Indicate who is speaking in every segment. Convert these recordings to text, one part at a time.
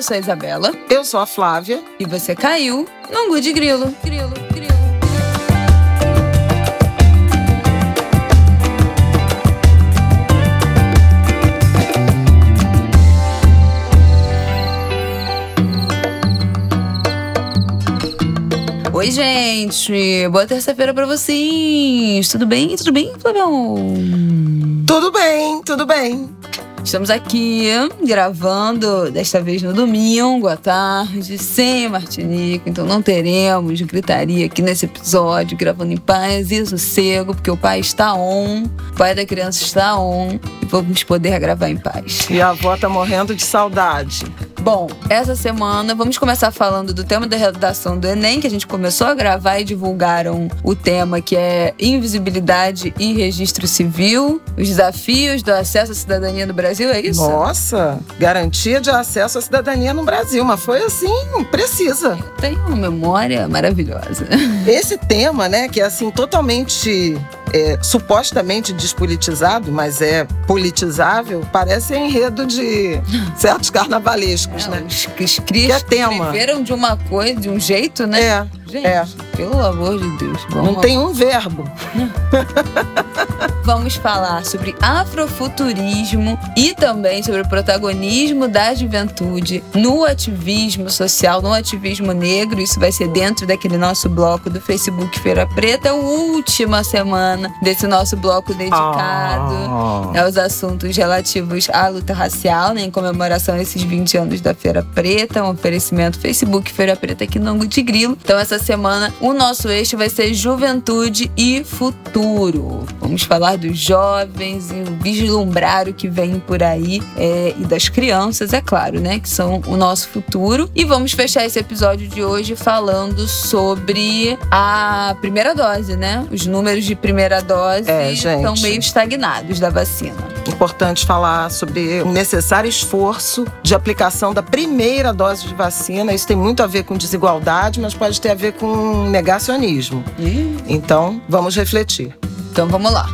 Speaker 1: Eu sou a Isabela.
Speaker 2: Eu sou a Flávia.
Speaker 1: E você caiu no de Grilo. Grilo, grilo. Oi, gente! Boa terça-feira pra vocês! Tudo bem? Tudo bem, Flavião?
Speaker 2: Tudo bem, tudo bem.
Speaker 1: Estamos aqui gravando, desta vez no domingo à tarde, sem Martinico, então não teremos gritaria aqui nesse episódio, gravando em paz e sossego, porque o pai está on, o pai da criança está on, e vamos poder gravar em paz.
Speaker 2: E a avó tá morrendo de saudade.
Speaker 1: Bom, essa semana vamos começar falando do tema da redação do Enem, que a gente começou a gravar e divulgaram o tema que é invisibilidade e registro civil, os desafios do acesso à cidadania no Brasil, é isso?
Speaker 2: Nossa, garantia de acesso à cidadania no Brasil, mas foi assim, precisa.
Speaker 1: Tem uma memória maravilhosa.
Speaker 2: Esse tema, né, que é assim totalmente é, supostamente despolitizado, mas é politizável, parece enredo de certos carnavalescos,
Speaker 1: é,
Speaker 2: né?
Speaker 1: Os, os tema. escreveram de uma coisa, de um jeito, né?
Speaker 2: É.
Speaker 1: Gente,
Speaker 2: é.
Speaker 1: pelo amor de Deus.
Speaker 2: Vamos... Não tem um verbo.
Speaker 1: Vamos falar sobre afrofuturismo e também sobre o protagonismo da juventude no ativismo social, no ativismo negro. Isso vai ser dentro daquele nosso bloco do Facebook Feira Preta, a última semana desse nosso bloco dedicado oh. aos assuntos relativos à luta racial, né, em comemoração a esses 20 anos da Feira Preta, um oferecimento Facebook Feira Preta aqui no Angu de Grilo. Então, essa semana o nosso eixo vai ser juventude e futuro. Vamos falar dos jovens e vislumbrar o que vem por aí é, e das crianças, é claro, né? Que são o nosso futuro. E vamos fechar esse episódio de hoje falando sobre a primeira dose, né? Os números de primeira dose
Speaker 2: é,
Speaker 1: estão meio estagnados da vacina.
Speaker 2: Importante falar sobre o necessário esforço de aplicação da primeira dose de vacina. Isso tem muito a ver com desigualdade, mas pode ter a ver com negacionismo. Então, vamos refletir.
Speaker 1: Então, vamos lá.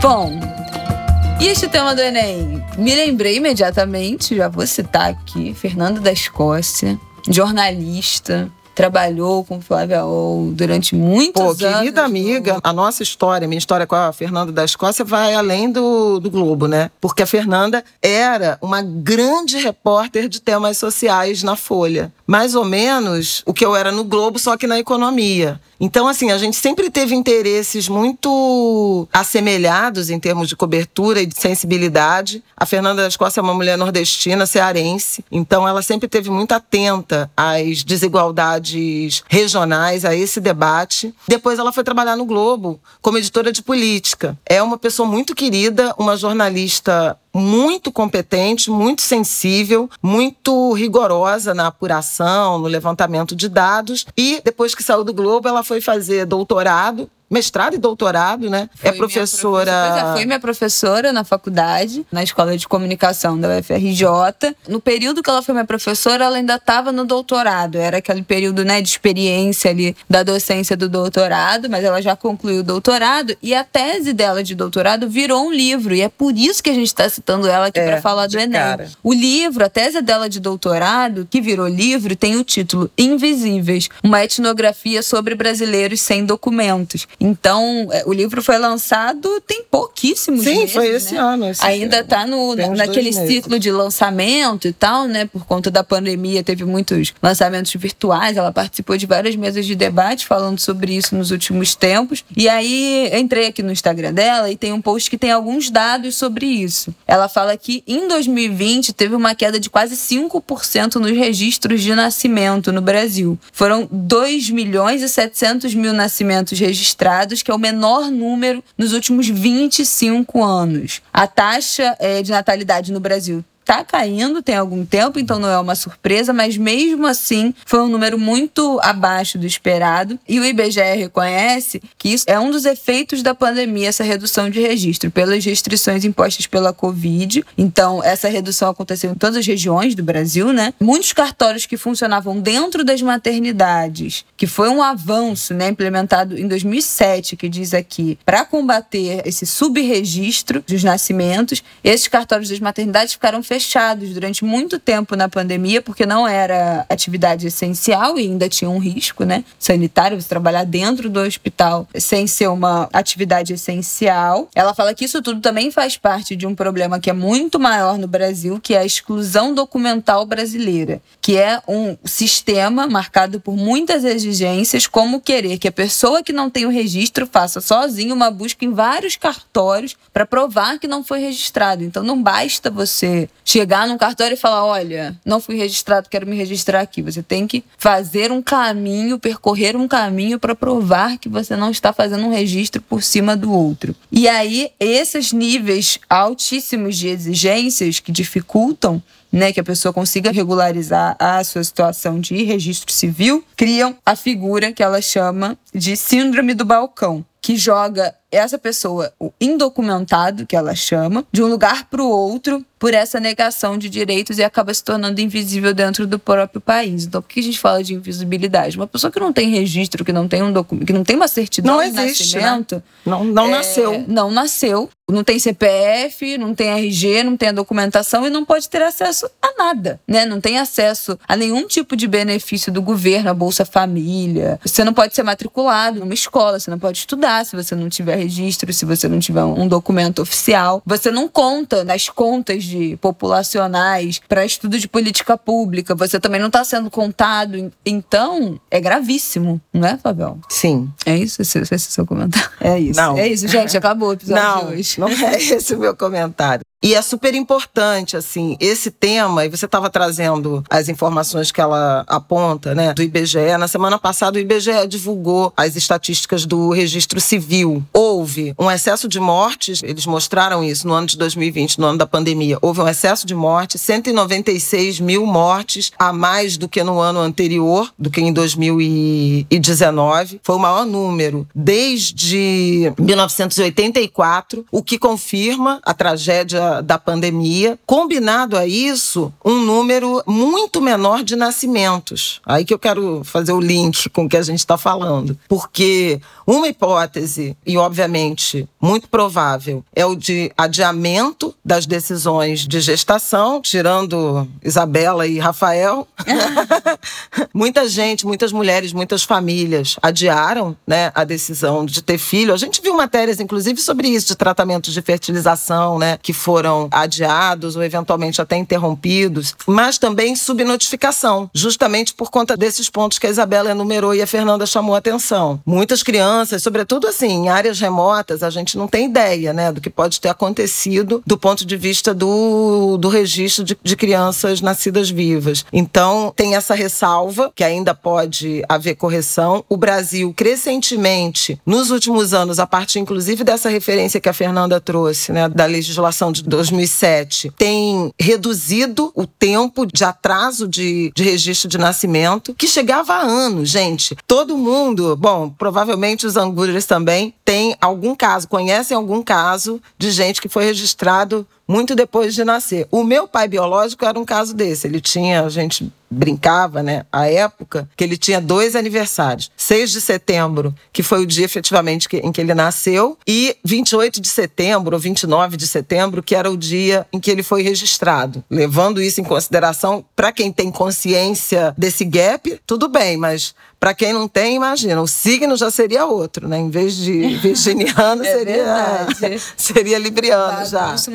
Speaker 1: Bom, e este tema do Enem? Me lembrei imediatamente, já vou citar aqui, Fernando da Escócia, jornalista, trabalhou com Flávia Ol durante muitos
Speaker 2: Pô,
Speaker 1: anos.
Speaker 2: Querida amiga, a nossa história, minha história com a Fernanda da Escócia vai além do, do Globo, né? Porque a Fernanda era uma grande repórter de temas sociais na Folha. Mais ou menos o que eu era no Globo, só que na economia. Então, assim, a gente sempre teve interesses muito assemelhados em termos de cobertura e de sensibilidade. A Fernanda da Escócia é uma mulher nordestina, cearense, então ela sempre teve muito atenta às desigualdades regionais, a esse debate. Depois ela foi trabalhar no Globo como editora de política. É uma pessoa muito querida, uma jornalista muito competente, muito sensível, muito rigorosa na apuração, no levantamento de dados. E depois que saiu do Globo, ela foi fazer doutorado mestrado e doutorado, né?
Speaker 1: Foi
Speaker 2: é professora.
Speaker 1: Minha é, foi minha professora na faculdade, na escola de comunicação da UFRJ. No período que ela foi minha professora, ela ainda estava no doutorado. Era aquele período, né, de experiência ali da docência do doutorado, mas ela já concluiu o doutorado e a tese dela de doutorado virou um livro e é por isso que a gente está citando ela aqui é, para falar do Enem.
Speaker 2: Cara.
Speaker 1: O livro, a tese dela de doutorado, que virou livro, tem o título Invisíveis, uma etnografia sobre brasileiros sem documentos. Então, é, o livro foi lançado tem pouquíssimos
Speaker 2: Sim,
Speaker 1: meses.
Speaker 2: Sim, foi esse
Speaker 1: né?
Speaker 2: ano. Esse
Speaker 1: Ainda está no, naquele ciclo de lançamento e tal, né? Por conta da pandemia, teve muitos lançamentos virtuais. Ela participou de várias mesas de debate falando sobre isso nos últimos tempos. E aí, entrei aqui no Instagram dela e tem um post que tem alguns dados sobre isso. Ela fala que em 2020 teve uma queda de quase 5% nos registros de nascimento no Brasil. Foram 2 milhões e 700 mil nascimentos registrados que é o menor número nos últimos 25 anos. A taxa é, de natalidade no Brasil está caindo tem algum tempo, então não é uma surpresa, mas mesmo assim foi um número muito abaixo do esperado. E o IBGE reconhece que isso é um dos efeitos da pandemia, essa redução de registro, pelas restrições impostas pela Covid. Então, essa redução aconteceu em todas as regiões do Brasil, né? Muitos cartórios que funcionavam dentro das maternidades, que foi um avanço, né, implementado em 2007, que diz aqui, para combater esse subregistro dos nascimentos, esses cartórios das maternidades ficaram fechados durante muito tempo na pandemia, porque não era atividade essencial e ainda tinha um risco, né, sanitário, você trabalhar dentro do hospital sem ser uma atividade essencial. Ela fala que isso tudo também faz parte de um problema que é muito maior no Brasil, que é a exclusão documental brasileira, que é um sistema marcado por muitas exigências, como querer que a pessoa que não tem o registro faça sozinho uma busca em vários cartórios para provar que não foi registrado. Então não basta você chegar num cartório e falar: olha, não fui registrado, quero me registrar aqui. Você tem que fazer um caminho, percorrer um caminho para provar que você não está fazendo um registro por cima do outro. E aí, esses níveis altíssimos de exigências que dificultam né, que a pessoa consiga regularizar a sua situação de registro civil, criam a figura que ela chama de síndrome do balcão, que joga essa pessoa, o indocumentado, que ela chama, de um lugar para o outro por essa negação de direitos e acaba se tornando invisível dentro do próprio país. Então, por que a gente fala de invisibilidade? Uma pessoa que não tem registro, que não tem um documento, que não tem uma certidão
Speaker 2: não
Speaker 1: de
Speaker 2: existe,
Speaker 1: nascimento,
Speaker 2: né? não, não
Speaker 1: é,
Speaker 2: nasceu,
Speaker 1: não nasceu, não tem CPF, não tem RG, não tem a documentação e não pode ter acesso a nada, né? Não tem acesso a nenhum tipo de benefício do governo, a Bolsa Família. Você não pode ser matriculado numa escola, você não pode estudar se você não tiver registro, se você não tiver um documento oficial. Você não conta nas contas de populacionais para estudo de política pública. Você também não está sendo contado. Então, é gravíssimo, não é, Fabião?
Speaker 2: Sim.
Speaker 1: É isso? Esse, esse é o seu comentário? É isso.
Speaker 2: Não.
Speaker 1: É isso, gente. Acabou o episódio
Speaker 2: Não,
Speaker 1: de hoje.
Speaker 2: não é esse o meu comentário. E é super importante, assim, esse tema, e você estava trazendo as informações que ela aponta, né, do IBGE. Na semana passada, o IBGE divulgou as estatísticas do registro civil. Houve um excesso de mortes, eles mostraram isso no ano de 2020, no ano da pandemia. Houve um excesso de mortes, 196 mil mortes a mais do que no ano anterior, do que em 2019. Foi o maior número desde 1984, o que confirma a tragédia da pandemia, combinado a isso, um número muito menor de nascimentos. Aí que eu quero fazer o link com o que a gente está falando. Porque uma hipótese, e obviamente muito provável, é o de adiamento das decisões de gestação, tirando Isabela e Rafael. Muita gente, muitas mulheres, muitas famílias adiaram né, a decisão de ter filho. A gente viu matérias, inclusive, sobre isso, de tratamentos de fertilização, né, que foram foram adiados ou eventualmente até interrompidos, mas também subnotificação, justamente por conta desses pontos que a Isabela enumerou e a Fernanda chamou a atenção. Muitas crianças, sobretudo assim, em áreas remotas, a gente não tem ideia, né, do que pode ter acontecido do ponto de vista do, do registro de, de crianças nascidas vivas. Então, tem essa ressalva, que ainda pode haver correção. O Brasil, crescentemente, nos últimos anos, a partir inclusive dessa referência que a Fernanda trouxe, né, da legislação de 2007 tem reduzido o tempo de atraso de, de registro de nascimento, que chegava a anos, gente. Todo mundo, bom, provavelmente os angúrias também, tem algum caso, conhecem algum caso de gente que foi registrado muito depois de nascer. O meu pai biológico era um caso desse. Ele tinha, a gente brincava, né, a época, que ele tinha dois aniversários. 6 de setembro, que foi o dia efetivamente que, em que ele nasceu, e 28 de setembro ou 29 de setembro, que era o dia em que ele foi registrado. Levando isso em consideração, para quem tem consciência desse gap, tudo bem, mas para quem não tem, imagina, o signo já seria outro, né? Em vez de virginiano,
Speaker 1: É
Speaker 2: seria,
Speaker 1: verdade.
Speaker 2: seria libriano já.
Speaker 1: Isso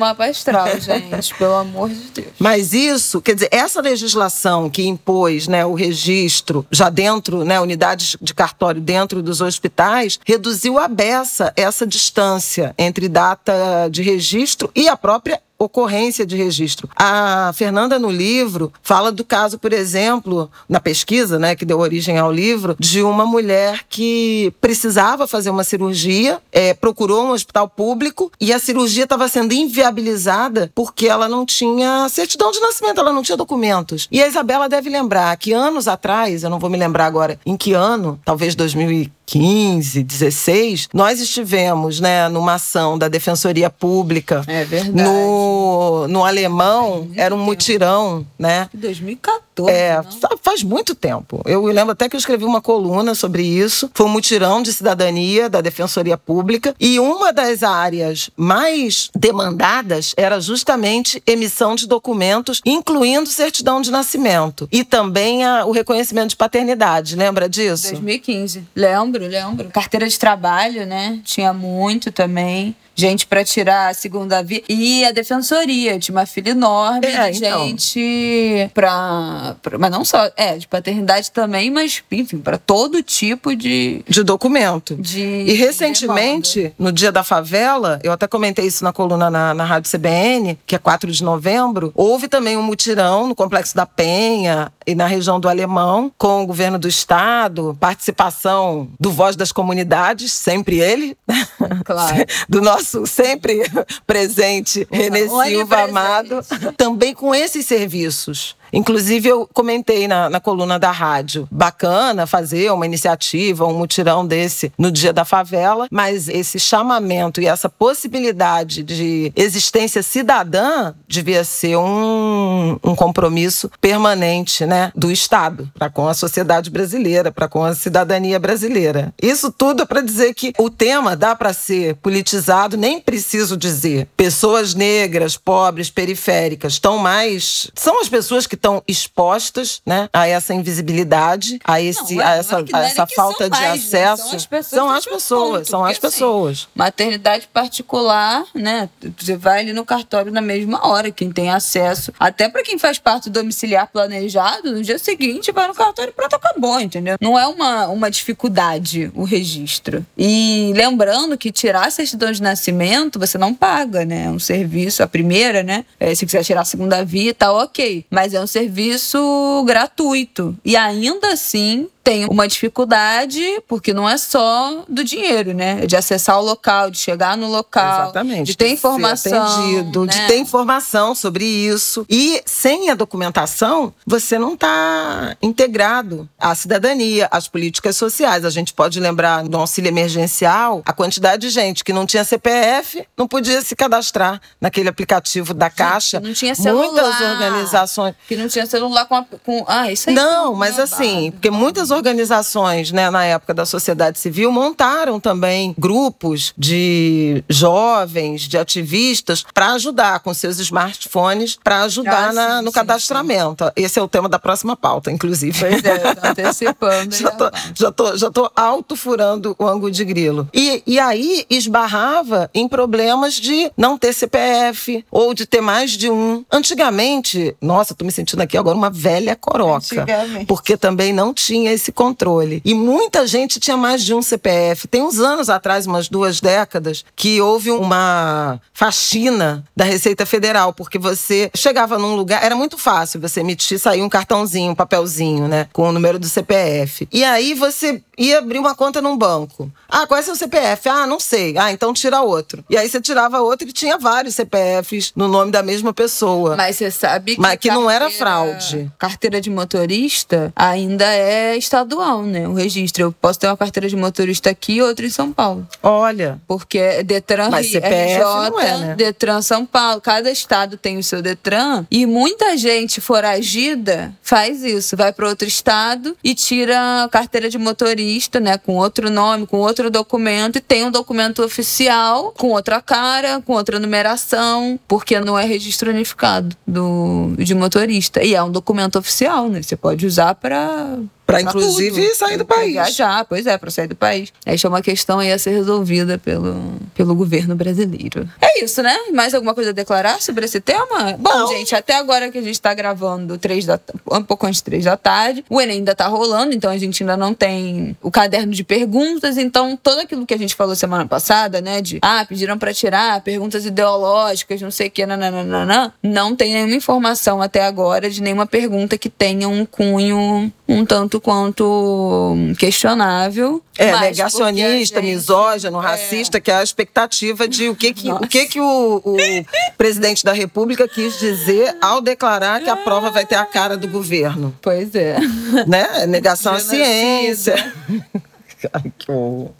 Speaker 1: gente. Pelo amor de Deus.
Speaker 2: Mas isso, quer dizer, essa legislação que impôs né, o registro já dentro, né, unidades de cartório dentro dos hospitais, reduziu a beça essa distância entre data de registro e a própria ocorrência de registro. A Fernanda, no livro, fala do caso, por exemplo, na pesquisa, né, que deu origem ao livro, de uma mulher que precisava fazer uma cirurgia, é, procurou um hospital público e a cirurgia estava sendo inviabilizada porque ela não tinha certidão de nascimento, ela não tinha documentos. E a Isabela deve lembrar que anos atrás, eu não vou me lembrar agora em que ano, talvez 2015, 15, 16, nós estivemos né, numa ação da Defensoria Pública.
Speaker 1: É verdade.
Speaker 2: No, no Alemão, era um mutirão, né?
Speaker 1: 2014.
Speaker 2: É, não? faz muito tempo. Eu lembro até que eu escrevi uma coluna sobre isso. Foi um mutirão de cidadania da Defensoria Pública. E uma das áreas mais demandadas era justamente emissão de documentos, incluindo certidão de nascimento. E também a, o reconhecimento de paternidade. Lembra disso?
Speaker 1: 2015. Lembro Carteira de trabalho, né? Tinha muito também gente para tirar a segunda via. E a defensoria, tinha uma filha enorme é, de então. gente pra, pra, Mas não só, é, de paternidade também, mas, enfim, para todo tipo de.
Speaker 2: De documento. De, e recentemente, no dia da favela, eu até comentei isso na coluna na, na Rádio CBN, que é 4 de novembro, houve também um mutirão no Complexo da Penha e na região do Alemão, com o governo do estado, participação do Voz das Comunidades, sempre ele,
Speaker 1: claro.
Speaker 2: do nosso nosso sempre presente Renê Silva Amado, também com esses serviços. Inclusive, eu comentei na, na coluna da rádio. Bacana fazer uma iniciativa, um mutirão desse no dia da favela, mas esse chamamento e essa possibilidade de existência cidadã devia ser um, um compromisso permanente né, do Estado para com a sociedade brasileira, para com a cidadania brasileira. Isso tudo é para dizer que o tema dá para ser politizado, nem preciso dizer. Pessoas negras, pobres, periféricas, estão mais. São as pessoas que estão expostas né, a essa invisibilidade, a, esse, não, é, a essa, a essa falta de mais, acesso. Né? São as pessoas. São as pessoas, ponto, são as pessoas. Assim,
Speaker 1: maternidade particular, né? Você vai ali no cartório na mesma hora, quem tem acesso. Até para quem faz parte do domiciliar planejado, no dia seguinte vai no cartório e pronto, acabou, entendeu? Não é uma, uma dificuldade o registro. E lembrando que tirar a certidão de nascimento, você não paga, né? É um serviço, a primeira, né? É, se quiser tirar a segunda via, tá ok. Mas é um serviço gratuito. E ainda assim, tem uma dificuldade, porque não é só do dinheiro, né? De acessar o local, de chegar no local,
Speaker 2: Exatamente.
Speaker 1: de ter informação.
Speaker 2: Atendido,
Speaker 1: né?
Speaker 2: De ter informação sobre isso. E sem a documentação, você não está integrado à cidadania, às políticas sociais. A gente pode lembrar do auxílio emergencial, a quantidade de gente que não tinha CPF não podia se cadastrar naquele aplicativo da Caixa.
Speaker 1: Que não tinha celular.
Speaker 2: Muitas organizações.
Speaker 1: Que não tinha celular com. A, com ah, isso aí.
Speaker 2: Não, mas assim, porque muitas organizações, né, na época da sociedade civil, montaram também grupos de jovens, de ativistas, para ajudar com seus smartphones, para ajudar ah, na, no sim, cadastramento. Sim. Esse é o tema da próxima pauta, inclusive.
Speaker 1: Pois é, antecipando.
Speaker 2: já, tô, já, tô, já tô auto-furando o ângulo de grilo. E, e aí esbarrava em problemas de não ter CPF ou de ter mais de um. Antigamente, nossa, tô me sentindo aqui agora uma velha coroca. Porque também não tinha esse esse controle. E muita gente tinha mais de um CPF. Tem uns anos atrás, umas duas décadas, que houve uma faxina da Receita Federal, porque você chegava num lugar, era muito fácil você emitir, sair um cartãozinho, um papelzinho, né, com o número do CPF. E aí você ia abrir uma conta num banco. Ah, qual é seu CPF? Ah, não sei. Ah, então tira outro. E aí você tirava outro e tinha vários CPFs no nome da mesma pessoa.
Speaker 1: Mas você sabe que.
Speaker 2: Mas que não era fraude.
Speaker 1: Carteira de motorista ainda é estadual, né? O registro. Eu posso ter uma carteira de motorista aqui e outra em São Paulo.
Speaker 2: Olha.
Speaker 1: Porque é Detran
Speaker 2: Mas CPF
Speaker 1: RJ,
Speaker 2: não é, né?
Speaker 1: Detran São Paulo. Cada estado tem o seu Detran. E muita gente foragida faz isso. Vai para outro estado e tira a carteira de motorista, né? Com outro nome, com outro documento. E tem um documento oficial com outra cara, com outra numeração. Porque não é registro unificado do, de motorista. E é um documento oficial, né? Você pode usar para
Speaker 2: Para inclusive
Speaker 1: tudo.
Speaker 2: sair do
Speaker 1: Pra
Speaker 2: país.
Speaker 1: Viajar, pois é, para sair do país. Esta é uma questão aí a ser resolvida pelo, pelo governo brasileiro. É isso, né? Mais alguma coisa a declarar sobre esse tema? Bom,
Speaker 2: Não.
Speaker 1: gente, até agora que a gente tá gravando três da, um pouco antes de três da tarde, o Enem ainda tá rolando, então a gente ainda não tem o caderno de perguntas, então tudo aquilo que a gente falou semana passada, né, de ah, pediram para tirar perguntas ideológicas, não sei o que, nananana, não tem nenhuma informação até agora de nenhuma pergunta que tenha um cunho um tanto quanto questionável.
Speaker 2: É, negacionista,
Speaker 1: gente-
Speaker 2: misógino, racista, que é a expectativa de o que, que,
Speaker 1: Nossa.
Speaker 2: o, que, que o, o presidente da República quis dizer ao declarar que a prova vai ter a cara do governo.
Speaker 1: Pois é.
Speaker 2: Né? Negação à ciência. Ai, que horror.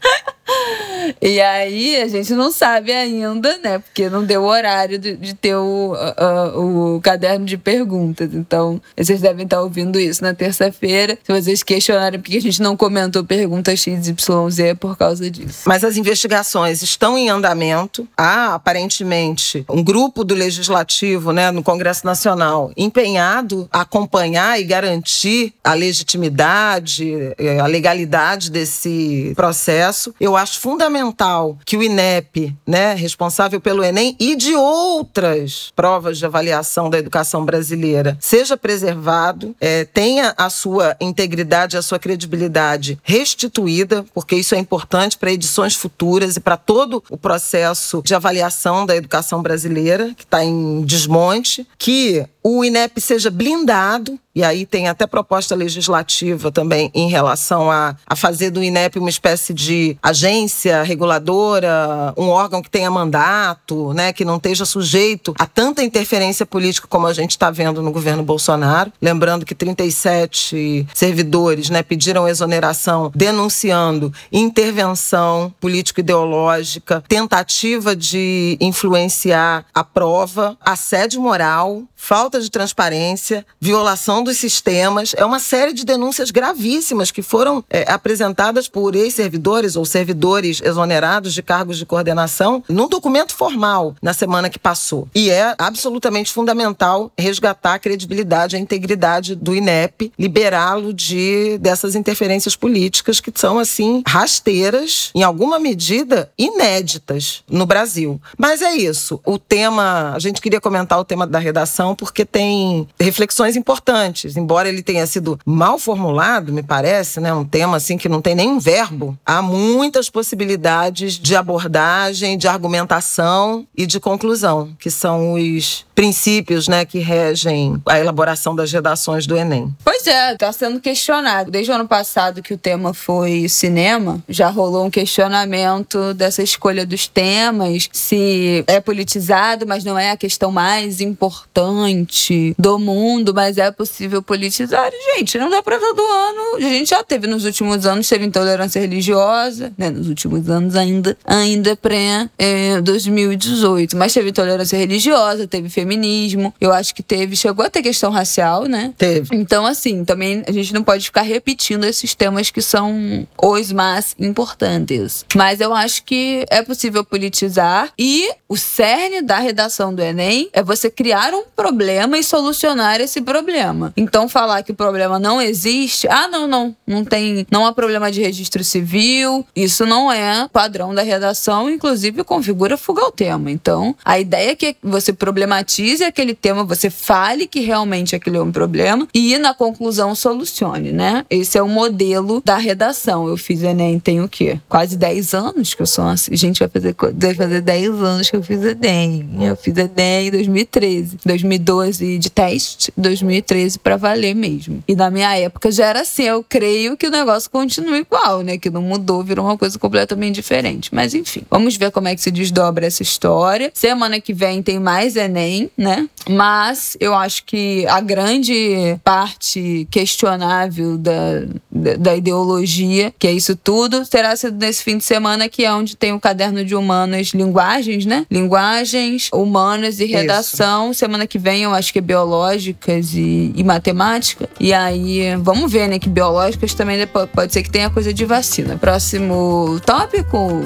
Speaker 1: E aí a gente não sabe ainda, né? Porque não deu o horário de, de ter o, a- o caderno de perguntas. Então, vocês devem estar ouvindo isso na terça-feira. Se vocês questionarem por que a gente não comentou pergunta XYZ é por causa disso.
Speaker 2: Mas as investigações estão em andamento. Há, aparentemente, um grupo do Legislativo, né, no Congresso Nacional, empenhado a acompanhar e garantir a legitimidade, eh, a legalidade desse processo. Eu acho fundamental que o INEP, né, responsável pelo Enem e de outras provas de avaliação da educação brasileira, seja preservado, eh, tenha a sua integridade, a sua credibilidade restituída, porque isso é importante para edições futuras e para todo o processo de avaliação da educação brasileira, que está em desmonte, que o INEP seja blindado, e aí tem até proposta legislativa também em relação a, a fazer do INEP uma espécie de agência reguladora, um órgão que tenha mandato, né, que não esteja sujeito a tanta interferência política como a gente está vendo no governo Bolsonaro. Lembrando que 37 servidores né, pediram exoneração denunciando intervenção político-ideológica, tentativa de influenciar a prova, assédio moral, falta de transparência, violação dos sistemas. É uma série de denúncias gravíssimas que foram é, apresentadas por ex-servidores ou servidores exonerados de cargos de coordenação num documento formal na semana que passou. E é absolutamente fundamental resgatar a credibilidade, a integridade do INEP, liberá-lo de dessas interferências políticas que são assim rasteiras, em alguma medida inéditas no Brasil. Mas é isso. O tema, a gente queria comentar o tema da redação porque tem reflexões importantes, embora ele tenha sido mal formulado, me parece, né, um tema assim que não tem nem verbo. Há muitas possibilidades de abordagem, de argumentação e de conclusão, que são os princípios, né, que regem a elaboração das redações do Enem.
Speaker 1: Pois é, tá sendo questionado. Desde o ano passado que o tema foi cinema, já rolou um questionamento dessa escolha dos temas, se é politizado, mas não é a questão mais importante do mundo, mas é possível politizar. E, Gente, não dá pra todo ano. A gente já teve nos últimos anos, teve intolerância religiosa, né? Nos últimos anos ainda, ainda pré é, 2018. Mas teve intolerância religiosa, teve feminismo. Eu acho que teve, chegou a ter questão racial, né?
Speaker 2: Teve.
Speaker 1: Então, assim, também a gente não pode ficar repetindo esses temas que são os mais importantes. Mas eu acho que é possível politizar e o cerne da redação do Enem é você criar um problema e solucionar esse problema. Então, falar que o problema não existe, ah, não, não, não tem, não há problema de registro civil, isso não é padrão da redação, inclusive configura fuga ao tema. Então, a ideia é que você problematize aquele tema, você fale que realmente aquele é um problema e na conclusão solucione, né? Esse é o modelo da redação. Eu fiz Enem tem o quê? Quase 10 anos que eu sou assim. Gente, vai fazer, vai fazer 10 anos que eu fiz Enem. Eu fiz Enem em 2013. 2012 de teste, 2013 pra valer mesmo. E na minha época já era assim. Eu creio que o negócio continua igual, né? Que não mudou, virou uma coisa completamente diferente. Mas enfim, vamos ver como é que se desdobra essa história. Semana que vem tem mais Enem, né? Mas eu acho que a grande parte questionável da, da, da ideologia, que é isso tudo, terá sido nesse fim de semana, que é onde tem o caderno de humanas, linguagens, né? Linguagens, humanas e redação. Semana que vem eu acho que é biológicas e, e matemática. E aí, vamos ver, né? Que biológicas também pode ser que tenha coisa de vacina. Próximo tópico.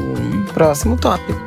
Speaker 2: Próximo tópico.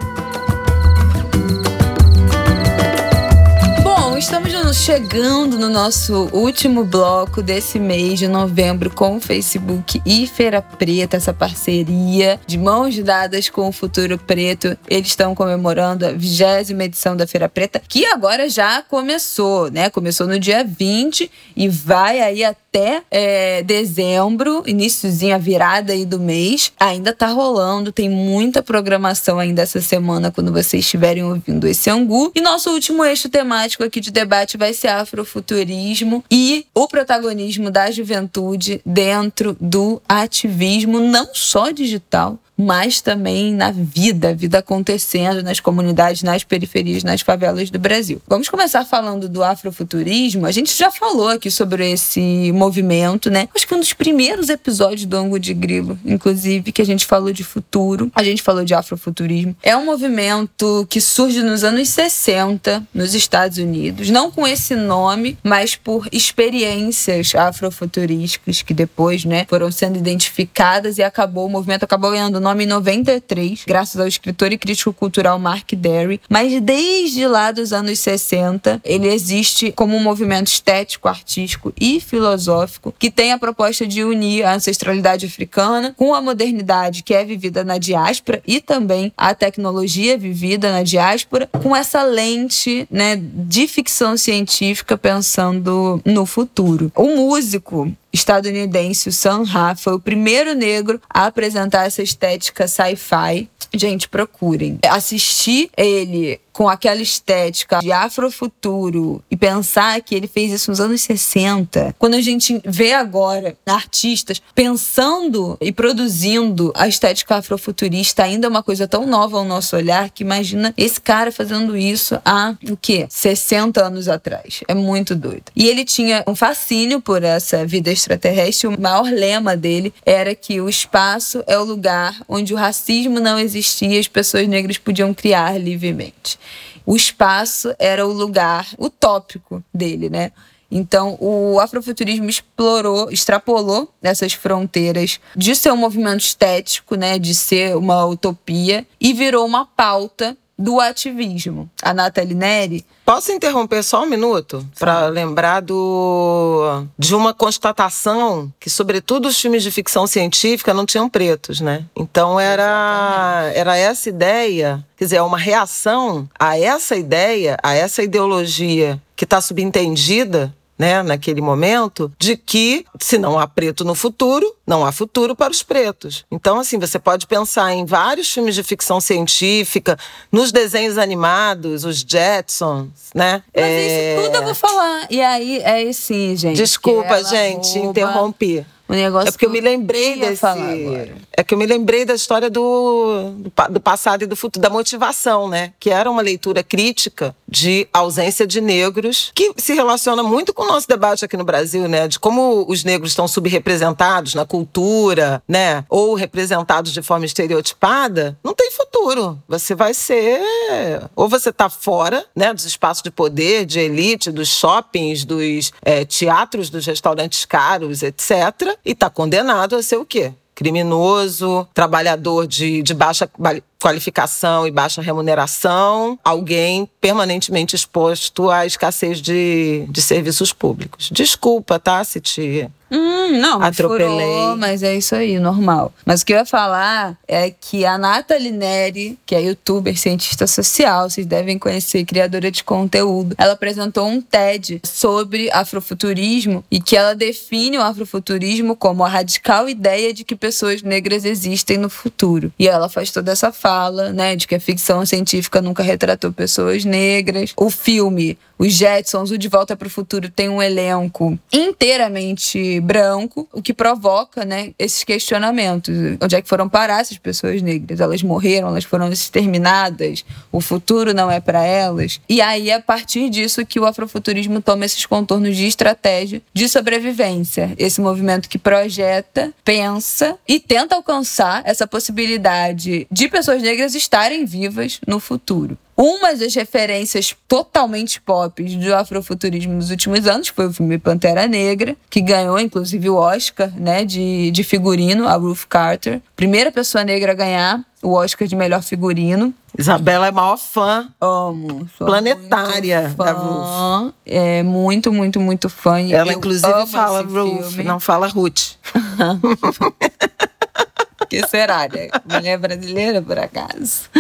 Speaker 1: Estamos chegando no nosso último bloco desse mês de novembro com o Facebook e Feira Preta, essa parceria de mãos dadas com o Futuro Preto. Eles estão comemorando a vigésima edição da Feira Preta, que agora já começou, né? Começou no dia 20 e vai aí até é, dezembro, iníciozinho, a virada aí do mês. Ainda tá rolando, tem muita programação ainda essa semana quando vocês estiverem ouvindo esse angu. E nosso último eixo temático aqui de debate vai ser afrofuturismo e o protagonismo da juventude dentro do ativismo, não só digital, mas também na vida, a vida acontecendo nas comunidades, nas periferias, nas favelas do Brasil. Vamos começar falando do afrofuturismo. A gente já falou aqui sobre esse movimento, né? Acho que um dos primeiros episódios do Ango de Grilo, inclusive, que a gente falou de futuro, a gente falou de afrofuturismo. É um movimento que surge nos anos 60 nos Estados Unidos, não com esse nome, mas por experiências afrofuturísticas que depois, né, foram sendo identificadas e acabou o movimento acabou ganhando nome em 93, graças ao escritor e crítico cultural Mark Derry, mas desde lá dos anos 60, ele existe como um movimento estético, artístico e filosófico que tem a proposta de unir a ancestralidade africana com a modernidade que é vivida na diáspora e também a tecnologia vivida na diáspora com essa lente, né, de ficção científica pensando no futuro. O músico estadunidense, o Sam Ra, foi o primeiro negro a apresentar essa estética sci-fi. Gente, procurem. Assistir ele com aquela estética de afrofuturo e pensar que ele fez isso nos anos 60, quando a gente vê agora artistas pensando e produzindo a estética afrofuturista, ainda é uma coisa tão nova ao nosso olhar que imagina esse cara fazendo isso há o quê? 60 anos atrás. É muito doido. E ele tinha um fascínio por essa vida extraterrestre. O maior lema dele era que o espaço é o lugar onde o racismo não existia e as pessoas negras podiam criar livremente o espaço era o lugar utópico dele, né? Então, o afrofuturismo explorou, extrapolou essas fronteiras de ser um movimento estético, né, de ser uma utopia, e virou uma pauta do ativismo. A Nathalie Neri.
Speaker 2: Posso interromper só um minuto para lembrar do, de uma constatação que, sobretudo, os filmes de ficção científica não tinham pretos, né? Então era, era essa ideia, quer dizer, é uma reação a essa ideia, a essa ideologia que está subentendida né, naquele momento, de que se não há preto no futuro, não há futuro para os pretos. Então, assim, você pode pensar em vários filmes de ficção científica, nos desenhos animados, os Jetsons, né?
Speaker 1: Mas é... isso tudo eu vou falar. E aí, é assim, gente.
Speaker 2: Desculpa, gente, rouba... interrompi.
Speaker 1: O negócio
Speaker 2: é porque eu me lembrei desse. É que eu me lembrei da história do, do passado e do futuro, da motivação, né? Que era uma leitura crítica de ausência de negros, que se relaciona muito com o nosso debate aqui no Brasil, né? De como os negros estão subrepresentados na cultura, né? Ou representados de forma estereotipada. Não tem futuro. Você vai ser. Ou você está fora, né? Dos espaços de poder, de elite, dos shoppings, dos é, teatros, dos restaurantes caros, etc e está condenado a ser o quê? Criminoso, trabalhador de, de baixa qualificação e baixa remuneração, alguém permanentemente exposto à escassez de, de serviços públicos. Desculpa, tá, se te
Speaker 1: Hum, não,
Speaker 2: atropelei. Furou,
Speaker 1: mas é isso aí, normal. Mas o que eu ia falar é que a Nathalie Neri, que é youtuber, cientista social, vocês devem conhecer, criadora de conteúdo, ela apresentou um TED sobre afrofuturismo e que ela define o afrofuturismo como a radical ideia de que pessoas negras existem no futuro. E ela faz toda essa fala, né, de que a ficção científica nunca retratou pessoas negras. O filme os Jetsons, o De Volta para o Futuro tem um elenco inteiramente branco, o que provoca, né, esses questionamentos. Onde é que foram parar essas pessoas negras? Elas morreram, elas foram exterminadas, o futuro não é para elas. E aí, a partir disso, que o afrofuturismo toma esses contornos de estratégia de sobrevivência. Esse movimento que projeta, pensa e tenta alcançar essa possibilidade de pessoas negras estarem vivas no futuro. Uma das referências totalmente pop do afrofuturismo nos últimos anos foi o filme Pantera Negra, que ganhou inclusive o Oscar né, de, de figurino, a Ruth Carter. Primeira pessoa negra a ganhar o Oscar de melhor figurino.
Speaker 2: Isabela é maior fã.
Speaker 1: Amo.
Speaker 2: Planetária
Speaker 1: fã,
Speaker 2: da Ruth.
Speaker 1: É muito, muito, muito fã.
Speaker 2: Ela, inclusive, fala Ruth, não fala Ruth.
Speaker 1: que será, né? Mulher brasileira, por acaso.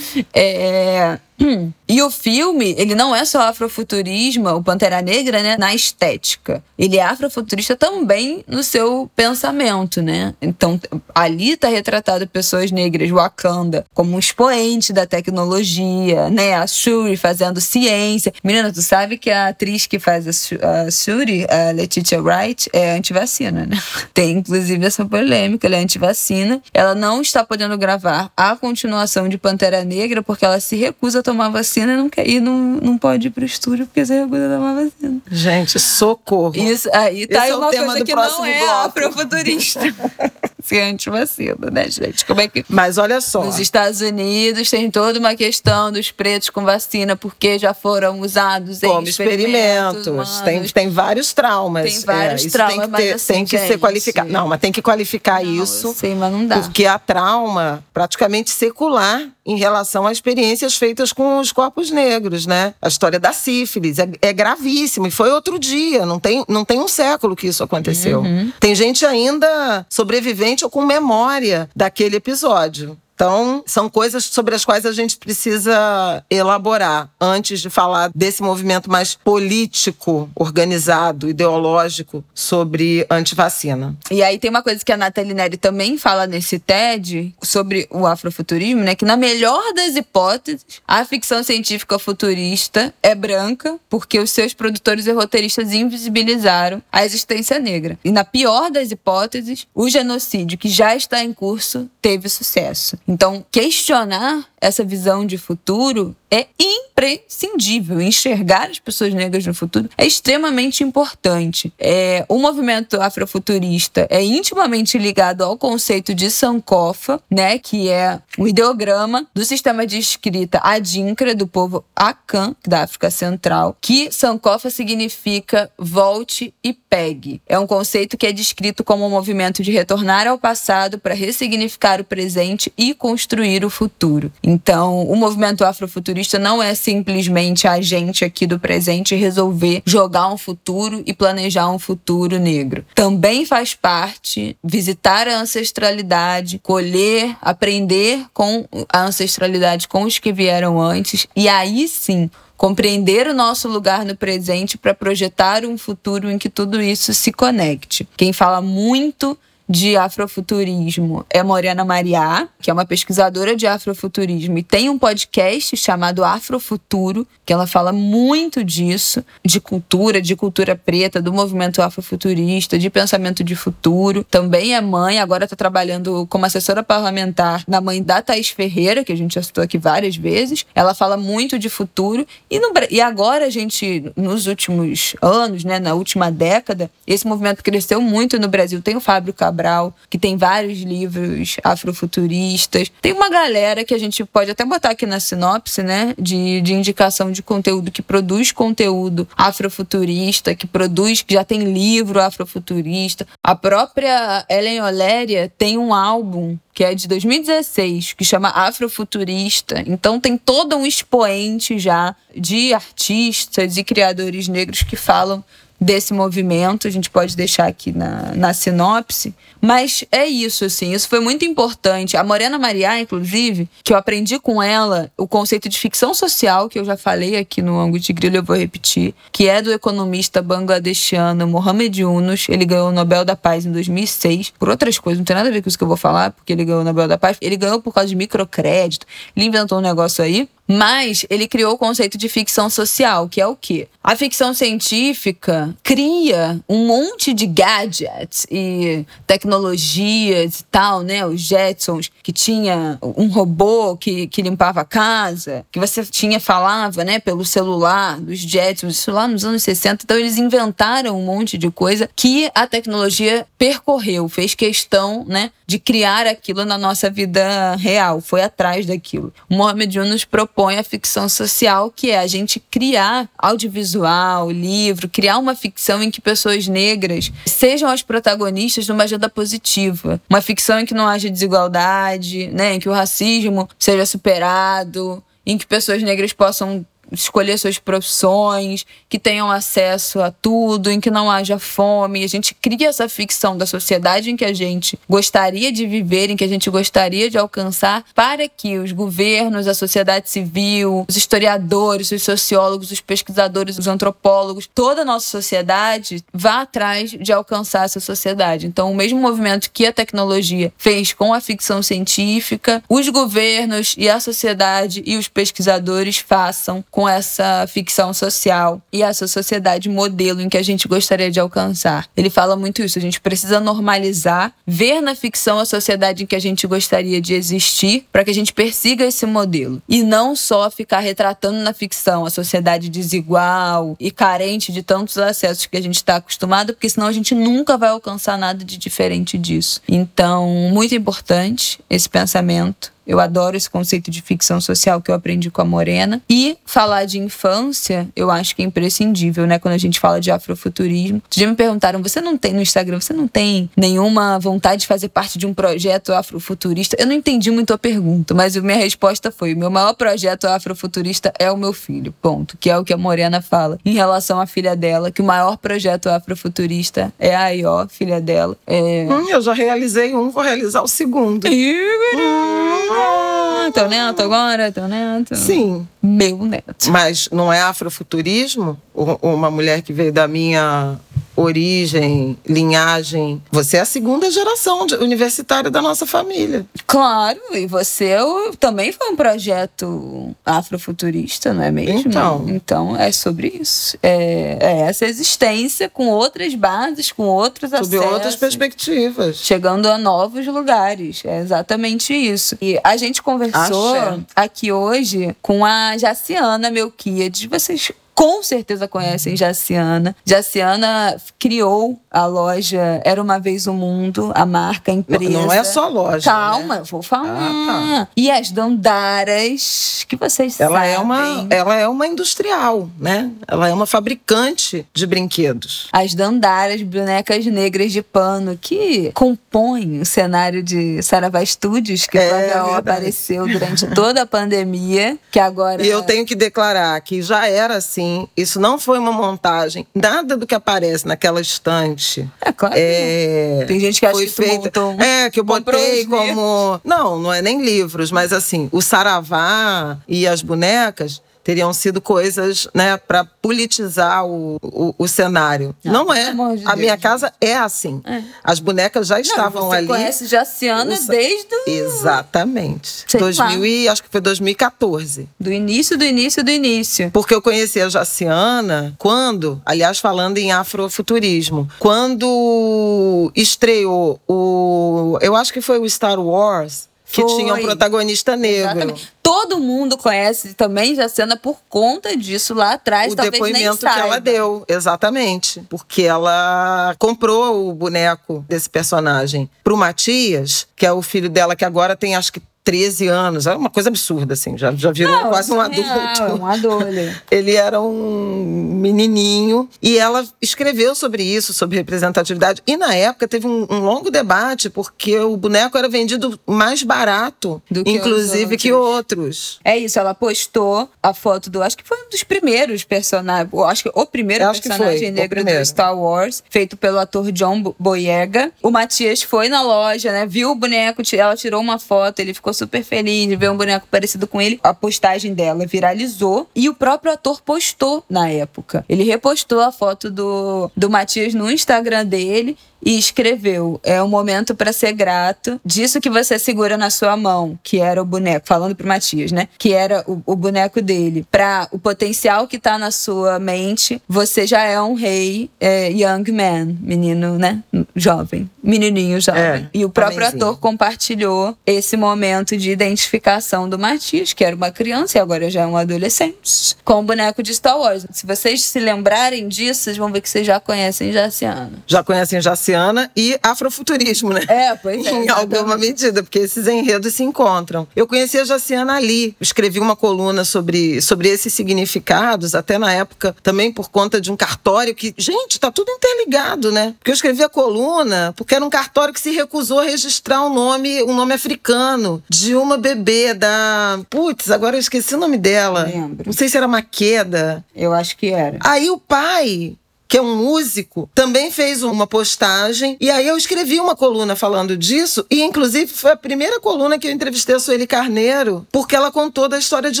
Speaker 1: É, e o filme, ele não é só afrofuturismo, o Pantera Negra, né, na estética. Ele é afrofuturista também no seu pensamento, né? Então, ali está retratado pessoas negras, Wakanda, como um expoente da tecnologia, né? A Shuri fazendo ciência. Menina, tu sabe que a atriz que faz a Shuri, a Letitia Wright, é antivacina, né? Tem, inclusive, essa polêmica, ela é antivacina. Ela não está podendo gravar a continuação de Pantera Negra porque ela se recusa a tomar vacina e não, quer, e não, não pode ir pro estúdio porque se recusa a tomar vacina.
Speaker 2: Gente, socorro.
Speaker 1: Isso, aí tá Esse aí é uma coisa que não é bloco. afrofuturista. se anti-vacina, né, gente? Como é que.
Speaker 2: Mas olha só.
Speaker 1: Nos Estados Unidos tem toda uma questão dos pretos com vacina porque já foram usados
Speaker 2: Como em experimentos. experimentos tem, tem vários traumas.
Speaker 1: Tem vários é, traumas, tem que, ter,
Speaker 2: assim, tem que
Speaker 1: gente,
Speaker 2: ser qualificado. Não, mas tem que qualificar
Speaker 1: não,
Speaker 2: isso.
Speaker 1: Sim, mas não dá.
Speaker 2: Porque a trauma praticamente secular em relação a experiências feitas com os corpos negros, né? A história da sífilis é, é gravíssimo. E foi outro dia, não tem, não tem um século que isso aconteceu. Uhum. Tem gente ainda sobrevivente ou com memória daquele episódio. Então, são coisas sobre as quais a gente precisa elaborar antes de falar desse movimento mais político, organizado, ideológico sobre antivacina.
Speaker 1: E aí tem uma coisa que a Nathalie Neri também fala nesse TED sobre o afrofuturismo, né? Que na melhor das hipóteses, a ficção científica futurista é branca porque os seus produtores e roteiristas invisibilizaram a existência negra. E na pior das hipóteses, o genocídio que já está em curso teve sucesso. Então, questionar essa visão de futuro é imprescindível. Enxergar as pessoas negras no futuro é extremamente importante. É, o movimento afrofuturista é intimamente ligado ao conceito de Sankofa, né, que é um ideograma do sistema de escrita Adinkra do povo Akan, da África Central, que Sankofa significa volte e pegue. É um conceito que é descrito como um movimento de retornar ao passado para ressignificar o presente e construir o futuro. Então, o movimento afrofuturista não é simplesmente a gente aqui do presente resolver jogar um futuro e planejar um futuro negro. Também faz parte visitar a ancestralidade, colher, aprender com a ancestralidade com os que vieram antes e aí sim compreender o nosso lugar no presente para projetar um futuro em que tudo isso se conecte. Quem fala muito de afrofuturismo é Morena Mariá, que é uma pesquisadora de afrofuturismo e tem um podcast chamado Afrofuturo, que ela fala muito disso, de cultura, de cultura preta, do movimento afrofuturista, de pensamento de futuro. Também é mãe, agora está trabalhando como assessora parlamentar na mãe da Thaís Ferreira, que a gente já citou aqui várias vezes. Ela fala muito de futuro e, no, e agora a gente, nos últimos anos, né, na última década, esse movimento cresceu muito no Brasil. Tem o Fábio Cabral Cabral, que tem vários livros afrofuturistas. Tem uma galera que a gente pode até botar aqui na sinopse, né? De, de indicação de conteúdo, que produz conteúdo afrofuturista, que produz, que já tem livro afrofuturista. A própria Ellen Oléria tem um álbum que é de 2016, que chama Afrofuturista. Então tem todo um expoente já de artistas e criadores negros que falam desse movimento, a gente pode deixar aqui na, na sinopse. Mas é isso, assim, isso foi muito importante. A Morena Mariá, inclusive, que eu aprendi com ela o conceito de ficção social, que eu já falei aqui no Ângulo de Grilo, eu vou repetir, que é do economista bangladeshiano Mohamed Yunus. Ele ganhou o Nobel da Paz em 2006, por outras coisas, não tem nada a ver com isso que eu vou falar, porque ele ganhou o Nobel da Paz. Ele ganhou por causa de microcrédito, ele inventou um negócio aí. Mas ele criou o conceito de ficção social, que é o quê? A ficção científica cria um monte de gadgets e tecnologias e tal, né? Os Jetsons, que tinha um robô que, que limpava a casa, que você tinha, falava, né, pelo celular, dos Jetsons, isso lá nos anos 60. Então eles inventaram um monte de coisa que a tecnologia percorreu, fez questão, né, de criar aquilo na nossa vida real, foi atrás daquilo. O Mohamed Yunus propõe a ficção social, que é a gente criar audiovisual, livro, criar uma ficção em que pessoas negras sejam as protagonistas de uma agenda positiva. Uma ficção em que não haja desigualdade, né, em que o racismo seja superado, em que pessoas negras possam escolher suas profissões, que tenham acesso a tudo, em que não haja fome. A gente cria essa ficção da sociedade em que a gente gostaria de viver, em que a gente gostaria de alcançar, para que os governos, a sociedade civil, os historiadores, os sociólogos, os pesquisadores, os antropólogos, toda a nossa sociedade vá atrás de alcançar essa sociedade. Então, o mesmo movimento que a tecnologia fez com a ficção científica, os governos e a sociedade e os pesquisadores façam com essa ficção social e essa sociedade modelo em que a gente gostaria de alcançar. Ele fala muito isso, a gente precisa normalizar, ver na ficção a sociedade em que a gente gostaria de existir, para que a gente persiga esse modelo e não só ficar retratando na ficção a sociedade desigual e carente de tantos acessos que a gente está acostumado, porque senão a gente nunca vai alcançar nada de diferente disso. Então, muito importante esse pensamento eu adoro esse conceito de ficção social que eu aprendi com a Morena. E falar de infância, eu acho que é imprescindível, né? Quando a gente fala de afrofuturismo. Já me perguntaram: você não tem no Instagram, você não tem nenhuma vontade de fazer parte de um projeto afrofuturista? Eu não entendi muito a pergunta, mas a minha resposta foi: o meu maior projeto afrofuturista é o meu filho. Ponto. Que é o que a Morena fala em relação à filha dela, que o maior projeto afrofuturista é a Ió, filha dela. É...
Speaker 2: Hum, eu já realizei um, vou realizar o segundo.
Speaker 1: Hum. Ah, teu neto agora, teu neto.
Speaker 2: Sim.
Speaker 1: Meu neto.
Speaker 2: Mas não é afrofuturismo? Uma mulher que veio da minha origem, linhagem. Você é a segunda geração universitária da nossa família.
Speaker 1: Claro, e você também foi um projeto afrofuturista, não é mesmo?
Speaker 2: Então,
Speaker 1: então é sobre isso. É, é essa existência com outras bases, com outros
Speaker 2: Sob
Speaker 1: acessos.
Speaker 2: outras perspectivas.
Speaker 1: Chegando a novos lugares. É exatamente isso. E a gente conversou
Speaker 2: Axé.
Speaker 1: aqui hoje com a Jaciana Melquiades. Vocês com certeza conhecem Jaciana. Jaciana criou a loja Era Uma Vez o Mundo, a marca, a
Speaker 2: Não,
Speaker 1: empresa.
Speaker 2: não é só loja.
Speaker 1: Calma,
Speaker 2: né?
Speaker 1: vou falar.
Speaker 2: Ah,
Speaker 1: E as Dandaras, que vocês
Speaker 2: Ela
Speaker 1: sabem.
Speaker 2: é, uma, ela é uma industrial, né? Ela é uma fabricante de brinquedos.
Speaker 1: As Dandaras, bonecas negras de pano, que compõem o cenário de Saravá Studios, que
Speaker 2: É,
Speaker 1: o apareceu durante toda a pandemia, que agora...
Speaker 2: E eu tenho que declarar que já era assim, isso não foi uma montagem. Nada do que aparece naquela estante.
Speaker 1: É claro.
Speaker 2: É,
Speaker 1: Tem gente que acha que
Speaker 2: feita.
Speaker 1: montou
Speaker 2: É, que eu botei como. Não, não é nem livros, mas assim, o saravá e as bonecas teriam sido coisas, né, para politizar o, o, o cenário. Não
Speaker 1: pelo
Speaker 2: é.
Speaker 1: de
Speaker 2: a
Speaker 1: Deus.
Speaker 2: minha casa é assim.
Speaker 1: É.
Speaker 2: As bonecas já
Speaker 1: Não,
Speaker 2: estavam
Speaker 1: você
Speaker 2: ali.
Speaker 1: conhece Jaciana desde o
Speaker 2: Exatamente.
Speaker 1: Sei
Speaker 2: 2000 e acho que foi 2014.
Speaker 1: do início, do início, do início.
Speaker 2: Porque eu conheci a Jaciana quando, aliás, falando em afrofuturismo, quando estreou o. Eu acho que foi o Star Wars, que
Speaker 1: Foi.
Speaker 2: tinha um protagonista negro.
Speaker 1: Exatamente. Todo mundo conhece também Jaciana por conta disso lá atrás,
Speaker 2: O
Speaker 1: talvez nem
Speaker 2: depoimento que ela deu, exatamente. Porque ela comprou o boneco desse personagem pro Matias, que é o filho dela, que agora tem acho que 13 anos. É uma coisa absurda, assim. Já, já virou
Speaker 1: Não,
Speaker 2: quase um
Speaker 1: é
Speaker 2: adulto.
Speaker 1: um adulto.
Speaker 2: Ele era um menininho e ela escreveu sobre isso, sobre representatividade. E na época teve um, um longo debate porque o boneco era vendido mais barato,
Speaker 1: Do que
Speaker 2: inclusive que outros.
Speaker 1: É isso, ela postou a foto do. Acho que foi um dos primeiros personagens. Acho que o primeiro
Speaker 2: acho
Speaker 1: personagem
Speaker 2: foi,
Speaker 1: negro do Star Wars, feito pelo ator John Bo- Boyega. O Matias foi na loja, né? Viu o boneco, ela tirou uma foto, ele ficou super feliz de ver um boneco parecido com ele. A postagem dela viralizou e o próprio ator postou na época. Ele repostou a foto do, do Matias no Instagram dele e escreveu: É um momento para ser grato disso que você segura na sua mão, que era o boneco, falando pro Matias, né? Que era o, o boneco dele. Para o potencial que tá na sua mente, você já é um rei é, young man, menino, né? Jovem, menininho jovem. É, e o próprio ator compartilhou esse momento de identificação do Matias, que era uma criança e agora já é um adolescente, com o boneco de Star Wars. Se vocês se lembrarem disso, vocês vão ver que vocês já conhecem Jaciana.
Speaker 2: Já conhecem Jaciana e afrofuturismo, né?
Speaker 1: É, pois é.
Speaker 2: em alguma medida, porque esses enredos se encontram. Eu conheci a Jaciana ali, escrevi uma coluna sobre, sobre esses significados, até na época também por conta de um cartório que, gente, tá tudo interligado, né? Porque eu escrevi a coluna porque era um cartório que se recusou a registrar um nome, um nome africano de uma bebê da. Putz, agora eu esqueci o nome dela.
Speaker 1: Lembro.
Speaker 2: Não sei se era Maqueda.
Speaker 1: Eu acho que era.
Speaker 2: Aí o pai que é um músico, também fez uma postagem. E aí eu escrevi uma coluna falando disso. E, inclusive, foi a primeira coluna que eu entrevistei a Sueli Carneiro, porque ela contou da história de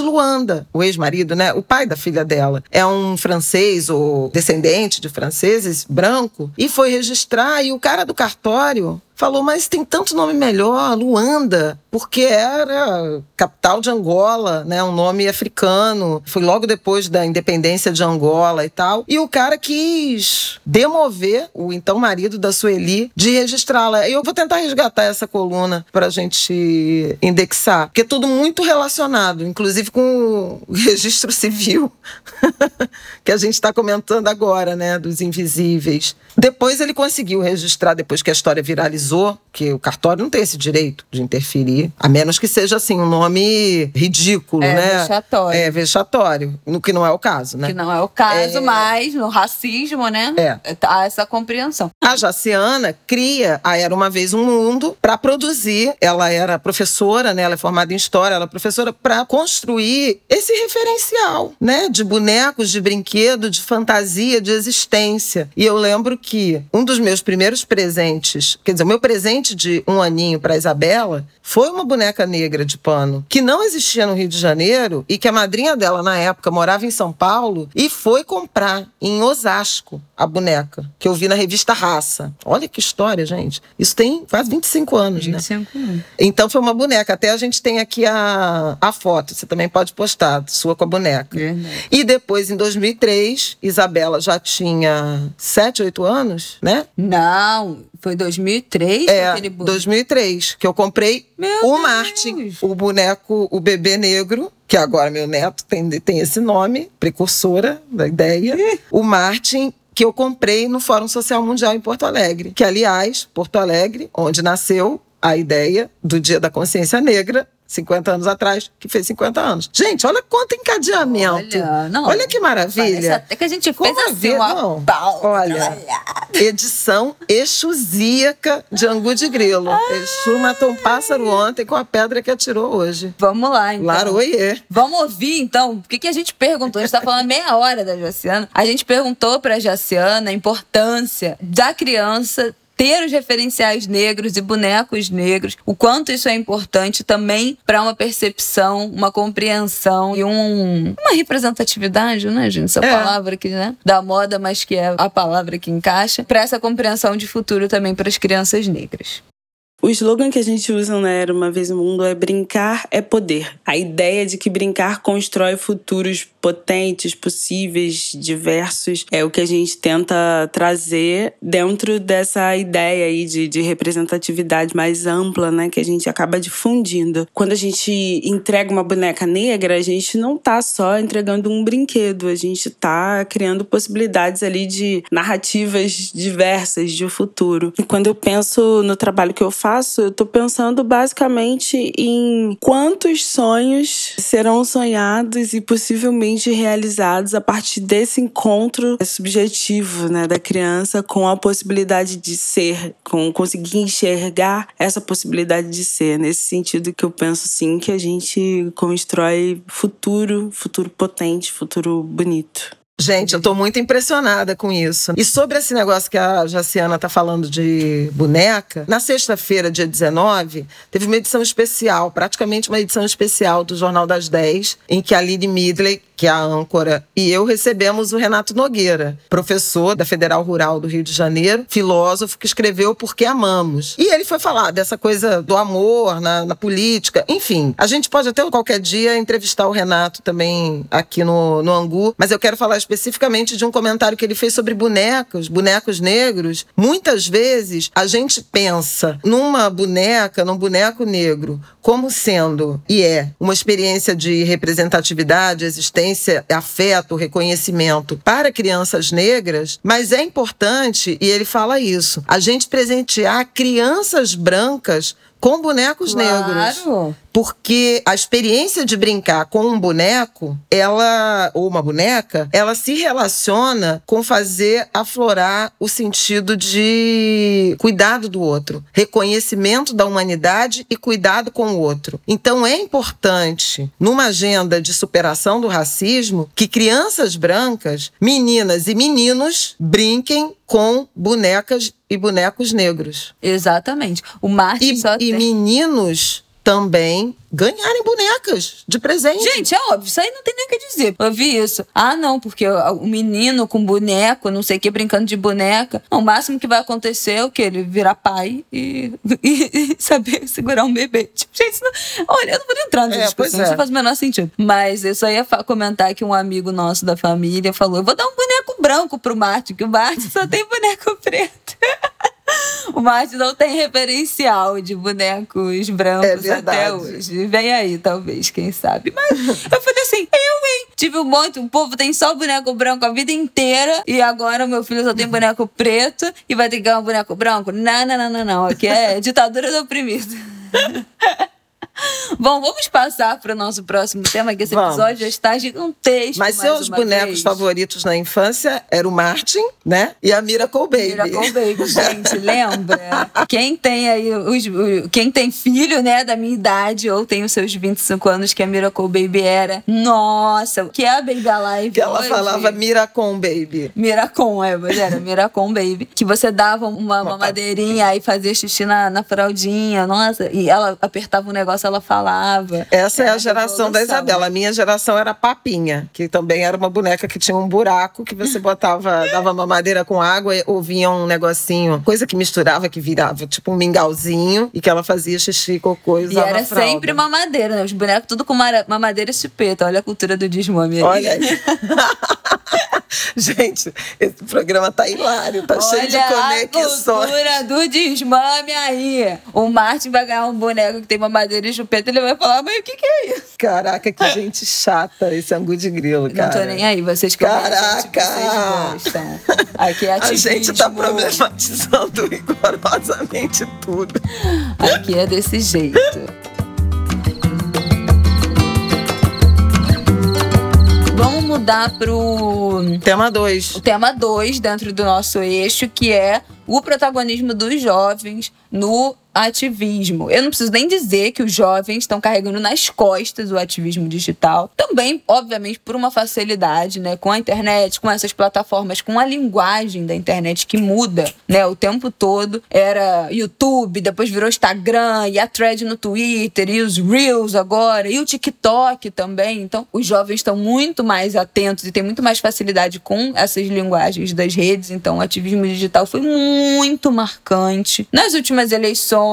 Speaker 2: Luanda, o ex-marido, né? O pai da filha dela. É um francês ou descendente de franceses, branco, e foi registrar. E o cara do cartório falou, mas tem tanto nome melhor, Luanda, porque era capital de Angola, né, um nome africano. Foi logo depois da independência de Angola e tal. E o cara quis demover o então marido da Sueli de registrá-la. Eu vou tentar resgatar essa coluna para a gente indexar, porque é tudo muito relacionado, inclusive com o registro civil que a gente está comentando agora, né, dos invisíveis. Depois ele conseguiu registrar, depois que a história viralizou, que o cartório não tem esse direito de interferir, a menos que seja assim um nome ridículo,
Speaker 1: é,
Speaker 2: né?
Speaker 1: Vexatório.
Speaker 2: É, vexatório. No que não é o caso, né?
Speaker 1: Que não é o caso, é... mas no racismo, né?
Speaker 2: É.
Speaker 1: Há essa compreensão.
Speaker 2: A Jaciana cria a Era Uma Vez um Mundo para produzir. Ela era professora, né? Ela é formada em História, ela é professora para construir esse referencial, né? De bonecos, de brinquedo, de fantasia, de existência. E eu lembro que um dos meus primeiros presentes, quer dizer, o meu presente de um aninho para Isabela foi uma boneca negra de pano que não existia no Rio de Janeiro e que a madrinha dela na época morava em São Paulo e foi comprar em Osasco a boneca que eu vi na revista Raça. Olha que história, gente. Isso tem quase 25 anos,
Speaker 1: 25
Speaker 2: né? anos. Então foi uma boneca. Até a gente tem aqui a, a foto. Você também pode postar, sua com a boneca. E depois, em 2003, Isabela já tinha 7, 8 anos, né?
Speaker 1: Não, foi 2003
Speaker 2: é,
Speaker 1: aquele boneco.
Speaker 2: 2003, que eu comprei
Speaker 1: Meu
Speaker 2: o
Speaker 1: Deus.
Speaker 2: Martin, o boneco, o bebê negro, que agora meu neto tem, tem esse nome, precursora da ideia. O Martin, que eu comprei no Fórum Social Mundial em Porto Alegre. Que, aliás, Porto Alegre, onde nasceu a ideia do Dia da Consciência Negra, 50 anos atrás, que fez 50 anos. Gente, olha quanto encadeamento.
Speaker 1: Olha, não,
Speaker 2: olha que maravilha.
Speaker 1: Até que a gente fez
Speaker 2: Como
Speaker 1: assim, uma
Speaker 2: não.
Speaker 1: pau.
Speaker 2: Olha, edição exusíaca de Angu de Grilo. Exu matou um pássaro ontem com a pedra que atirou hoje.
Speaker 1: Vamos lá, então.
Speaker 2: Laroie.
Speaker 1: Vamos ouvir, então, o que, que a gente perguntou? A gente tá falando meia hora da Jaciana. A gente perguntou pra Jaciana a importância da criança ter os referenciais negros e bonecos negros, o quanto isso é importante também para uma percepção, uma compreensão e um, uma representatividade, né, gente? Essa
Speaker 2: É.
Speaker 1: palavra que, né, da moda, mas que é a palavra que encaixa, para essa compreensão de futuro também para as crianças negras.
Speaker 3: O slogan que a gente usa na Era Uma Vez no Mundo é brincar é poder. A ideia de que brincar constrói futuros potentes, possíveis, diversos, é o que a gente tenta trazer dentro dessa ideia aí de, de representatividade mais ampla, né, que a gente acaba difundindo. Quando a gente entrega uma boneca negra, a gente não tá só entregando um brinquedo, a gente tá criando possibilidades ali de narrativas diversas de futuro. E quando eu penso no trabalho que eu faço, eu tô pensando basicamente em quantos sonhos serão sonhados e possivelmente realizados a partir desse encontro subjetivo, né, da criança com a possibilidade de ser, com conseguir enxergar essa possibilidade de ser. Nesse sentido que eu penso sim que a gente constrói futuro, futuro potente, futuro bonito.
Speaker 2: Gente, eu tô muito impressionada com isso. E sobre esse negócio que a Jaciana tá falando de boneca, na sexta-feira, dia 19, teve uma edição especial, praticamente uma edição especial do Jornal das 10, em que a Lili Midley que é a âncora, e eu recebemos o Renato Nogueira, professor da Federal Rural do Rio de Janeiro, filósofo que escreveu Porque Amamos. E ele foi falar dessa coisa do amor na, na política, enfim. A gente pode até qualquer dia entrevistar o Renato também aqui no, no Angu, mas eu quero falar especificamente de um comentário que ele fez sobre bonecos, bonecos negros. Muitas vezes a gente pensa numa boneca, num boneco negro, como sendo e é uma experiência de representatividade, existência, afeto, reconhecimento para crianças negras, mas é importante, e ele fala isso, a gente presentear crianças brancas com bonecos
Speaker 1: Claro.
Speaker 2: negros. Porque a experiência de brincar com um boneco, ela ou uma boneca, ela se relaciona com fazer aflorar o sentido de cuidado do outro, reconhecimento da humanidade e cuidado com o outro. Então é importante, numa agenda de superação do racismo, que crianças brancas, meninas e meninos brinquem com bonecas e bonecos negros.
Speaker 1: Exatamente. O Martin
Speaker 2: E,
Speaker 1: só
Speaker 2: e
Speaker 1: tem...
Speaker 2: meninos também ganharem bonecas de presente.
Speaker 1: Gente, é óbvio, isso aí não tem nem o que dizer. Eu vi isso. Ah, não, porque o menino com boneco, não sei o que, brincando de boneca. O máximo que vai acontecer é o que? Ele virar pai e, e- e saber segurar um bebê. Tipo, gente, não... olha, eu não vou entrar nessa
Speaker 2: É,
Speaker 1: discussão,
Speaker 2: é.
Speaker 1: isso faz o menor sentido. Mas eu só ia comentar que um amigo nosso da família falou: eu vou dar um boneco branco pro Martin, que o Martin só tem boneco preto. O Martin não tem referencial de bonecos brancos
Speaker 2: É
Speaker 1: até hoje. Vem aí, talvez, quem sabe. Mas eu falei assim, eu, hein? Tive um monte, o povo tem só boneco branco a vida inteira e agora meu filho só tem boneco preto e vai ter que ganhar um boneco branco? Não, não, não, não, não. Aqui é ditadura do oprimido. Bom, vamos passar para o nosso próximo tema, que esse
Speaker 2: Vamos.
Speaker 1: episódio já está gigantesco.
Speaker 2: Mas seus
Speaker 1: uma
Speaker 2: bonecos
Speaker 1: vez.
Speaker 2: favoritos na infância eram o Martin, né? E a Miracle Baby.
Speaker 1: Miracle Baby, gente, lembra? Quem tem aí os, quem tem filho, né, da minha idade ou tem os seus 25 anos que a Miracle Baby era. Nossa, que é a Baby Alive
Speaker 2: Que ela
Speaker 1: hoje.
Speaker 2: falava Miracon Baby.
Speaker 1: Miracon, é, mas era Miracon Baby. Que você dava uma mamadeirinha e fazia xixi na, na fraldinha, nossa. E ela apertava um negócio, ela falava.
Speaker 2: Essa é a geração da. Isabela. A minha geração era Papinha, que também era uma boneca que tinha um buraco que você botava, dava mamadeira com água, e- ou vinha um negocinho, coisa que misturava, que virava tipo um mingauzinho, e que ela fazia xixi, cocô e
Speaker 1: E
Speaker 2: usava
Speaker 1: era
Speaker 2: fralda.
Speaker 1: sempre mamadeira, né? Os bonecos tudo com mamadeira e chupeta. Olha a cultura do desmame aí.
Speaker 2: Olha aí. Gente, esse programa tá hilário, tá cheio de
Speaker 1: Olha
Speaker 2: conexões.
Speaker 1: a cultura do desmame aí. O Martin vai ganhar um boneco que tem mamadeira e chupeta, ele vai falar, mas o que que é isso?
Speaker 2: Caraca, que gente chata esse angu de grilo, cara.
Speaker 1: Não tô nem aí, vocês comem a gente,
Speaker 2: Caraca!
Speaker 1: vocês gostam. Aqui é
Speaker 2: A gente tá problematizando rigorosamente tudo.
Speaker 1: Aqui é desse jeito. Vamos mudar pro
Speaker 2: Tema 2.
Speaker 1: o tema 2 dentro do nosso eixo, que é o protagonismo dos jovens no ativismo. Eu não preciso nem dizer que os jovens estão carregando nas costas o ativismo digital. Também, obviamente, por uma facilidade, né, com a internet, com essas plataformas, com a linguagem da internet que muda, né, o tempo todo. Era YouTube, depois virou Instagram, e a thread no Twitter, e os Reels agora, e o TikTok também. Então, os jovens estão muito mais atentos e têm muito mais facilidade com essas linguagens das redes. Então, o ativismo digital foi muito marcante nas últimas eleições,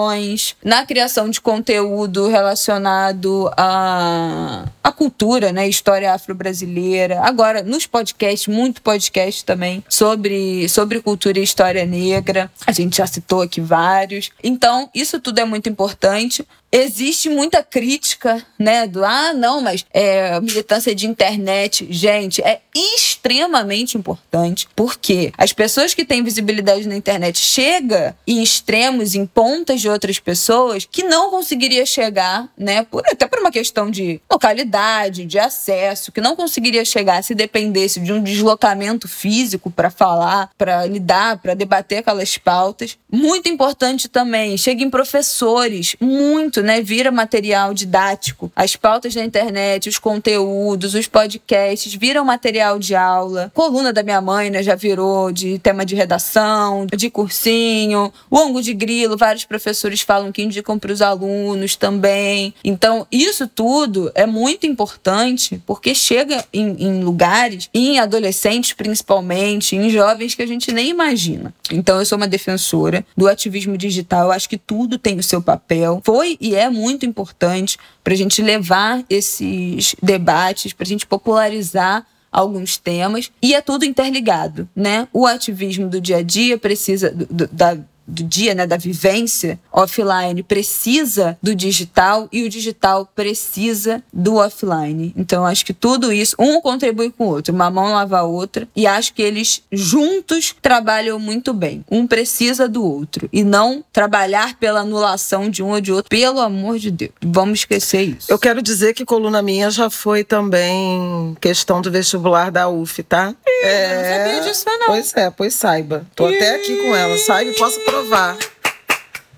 Speaker 1: na criação de conteúdo relacionado à, à cultura, né? História afro-brasileira. Agora, nos podcasts, muito podcast também sobre, sobre cultura e história negra. A gente já citou aqui vários. Então, isso tudo é muito importante. Existe muita crítica, né? Do ah, não, mas é, militância de internet, gente, é extremamente importante, porque as pessoas que têm visibilidade na internet chega em extremos, em pontas de outras pessoas que não conseguiria chegar, né? Por, até por uma questão de localidade, de acesso, que não conseguiria chegar se dependesse de um deslocamento físico para falar, para lidar, para debater aquelas pautas. Muito importante também, chega em professores, muito né? Vira material didático. As pautas da internet, os conteúdos, os podcasts viram material de aula. Coluna da minha mãe, né? Já virou de tema de redação, de cursinho. O ângulo de grilo, vários professores falam que indicam para os alunos também. Então, isso tudo é muito importante porque chega em, em lugares, em adolescentes principalmente, em jovens que a gente nem imagina. Então, eu sou uma defensora do ativismo digital. Eu acho que tudo tem o seu papel. Foi e é muito importante para a gente levar esses debates, para a gente popularizar alguns temas e é tudo interligado, né? O ativismo do dia a dia precisa do, da do dia, né, da vivência offline precisa do digital e o digital precisa do offline. Então acho que tudo isso um contribui com o outro, uma mão lava a outra e acho que eles juntos trabalham muito bem. Um precisa do outro e não trabalhar pela anulação de um ou de outro. Pelo amor de Deus, vamos esquecer isso.
Speaker 2: Eu quero dizer que coluna minha já foi também questão do vestibular da UF, tá?
Speaker 1: Ih, é... não sabia disso não.
Speaker 2: Pois é, pois saiba. Tô Ih. até aqui com ela. Saiba posso provar.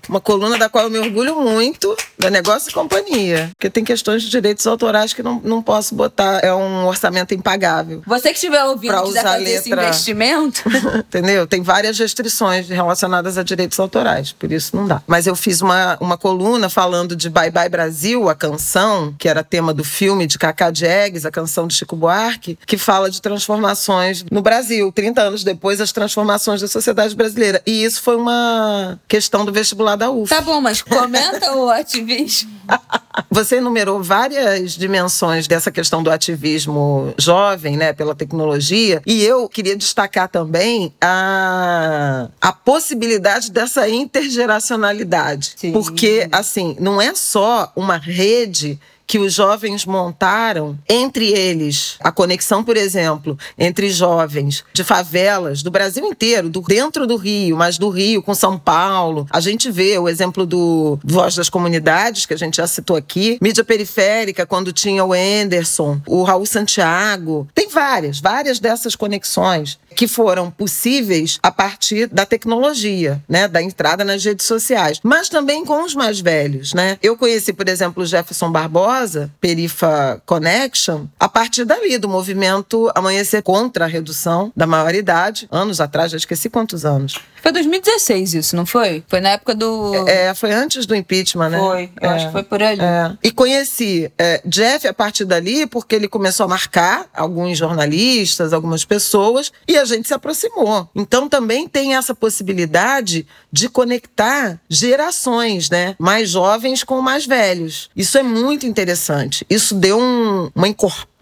Speaker 2: Uma coluna da qual eu me orgulho muito, da Negócio e Companhia. Porque tem questões de direitos autorais que não, não posso botar. É um orçamento impagável.
Speaker 1: Você que estiver ouvindo quiser fazer letra... esse investimento.
Speaker 2: Entendeu? Tem várias restrições relacionadas a direitos autorais. Por isso não dá. Mas eu fiz uma, uma coluna falando de Bye Bye Brasil, a canção, que era tema do filme de Cacá Diegues, a canção de Chico Buarque, que fala de transformações no Brasil. 30 anos depois, as transformações da sociedade brasileira. E isso foi uma questão do vestibular da UF.
Speaker 1: Tá bom, mas comenta o ativismo.
Speaker 2: Você enumerou várias dimensões dessa questão do ativismo jovem, né, pela tecnologia, e eu queria destacar também a, a possibilidade dessa intergeracionalidade. Sim. Porque, assim, não é só uma rede que os jovens montaram entre eles. A conexão, por exemplo, entre jovens de favelas do Brasil inteiro, do, dentro do Rio, mas do Rio com São Paulo. A gente vê o exemplo do Voz das Comunidades, que a gente já citou aqui, mídia periférica, quando tinha o Anderson, o Raul Santiago. Tem várias, várias dessas conexões que foram possíveis a partir da tecnologia, né, da entrada nas redes sociais, mas também com os mais velhos, né? Eu conheci, por exemplo, o Jefferson Barbosa, Perifa Connection, a partir dali do movimento Amanhecer contra a redução da maioridade, anos atrás, já esqueci quantos anos.
Speaker 1: Foi 2016 isso, não foi? Foi na época do.
Speaker 2: É, foi antes do impeachment, né?
Speaker 1: Foi, eu
Speaker 2: é,
Speaker 1: acho que foi por ali.
Speaker 2: É. E conheci é, Jeff a partir dali porque ele começou a marcar alguns jornalistas, algumas pessoas, e a gente se aproximou. Então também tem essa possibilidade de conectar gerações, né? Mais jovens com mais velhos. Isso é muito interessante. Isso deu um, uma encorpada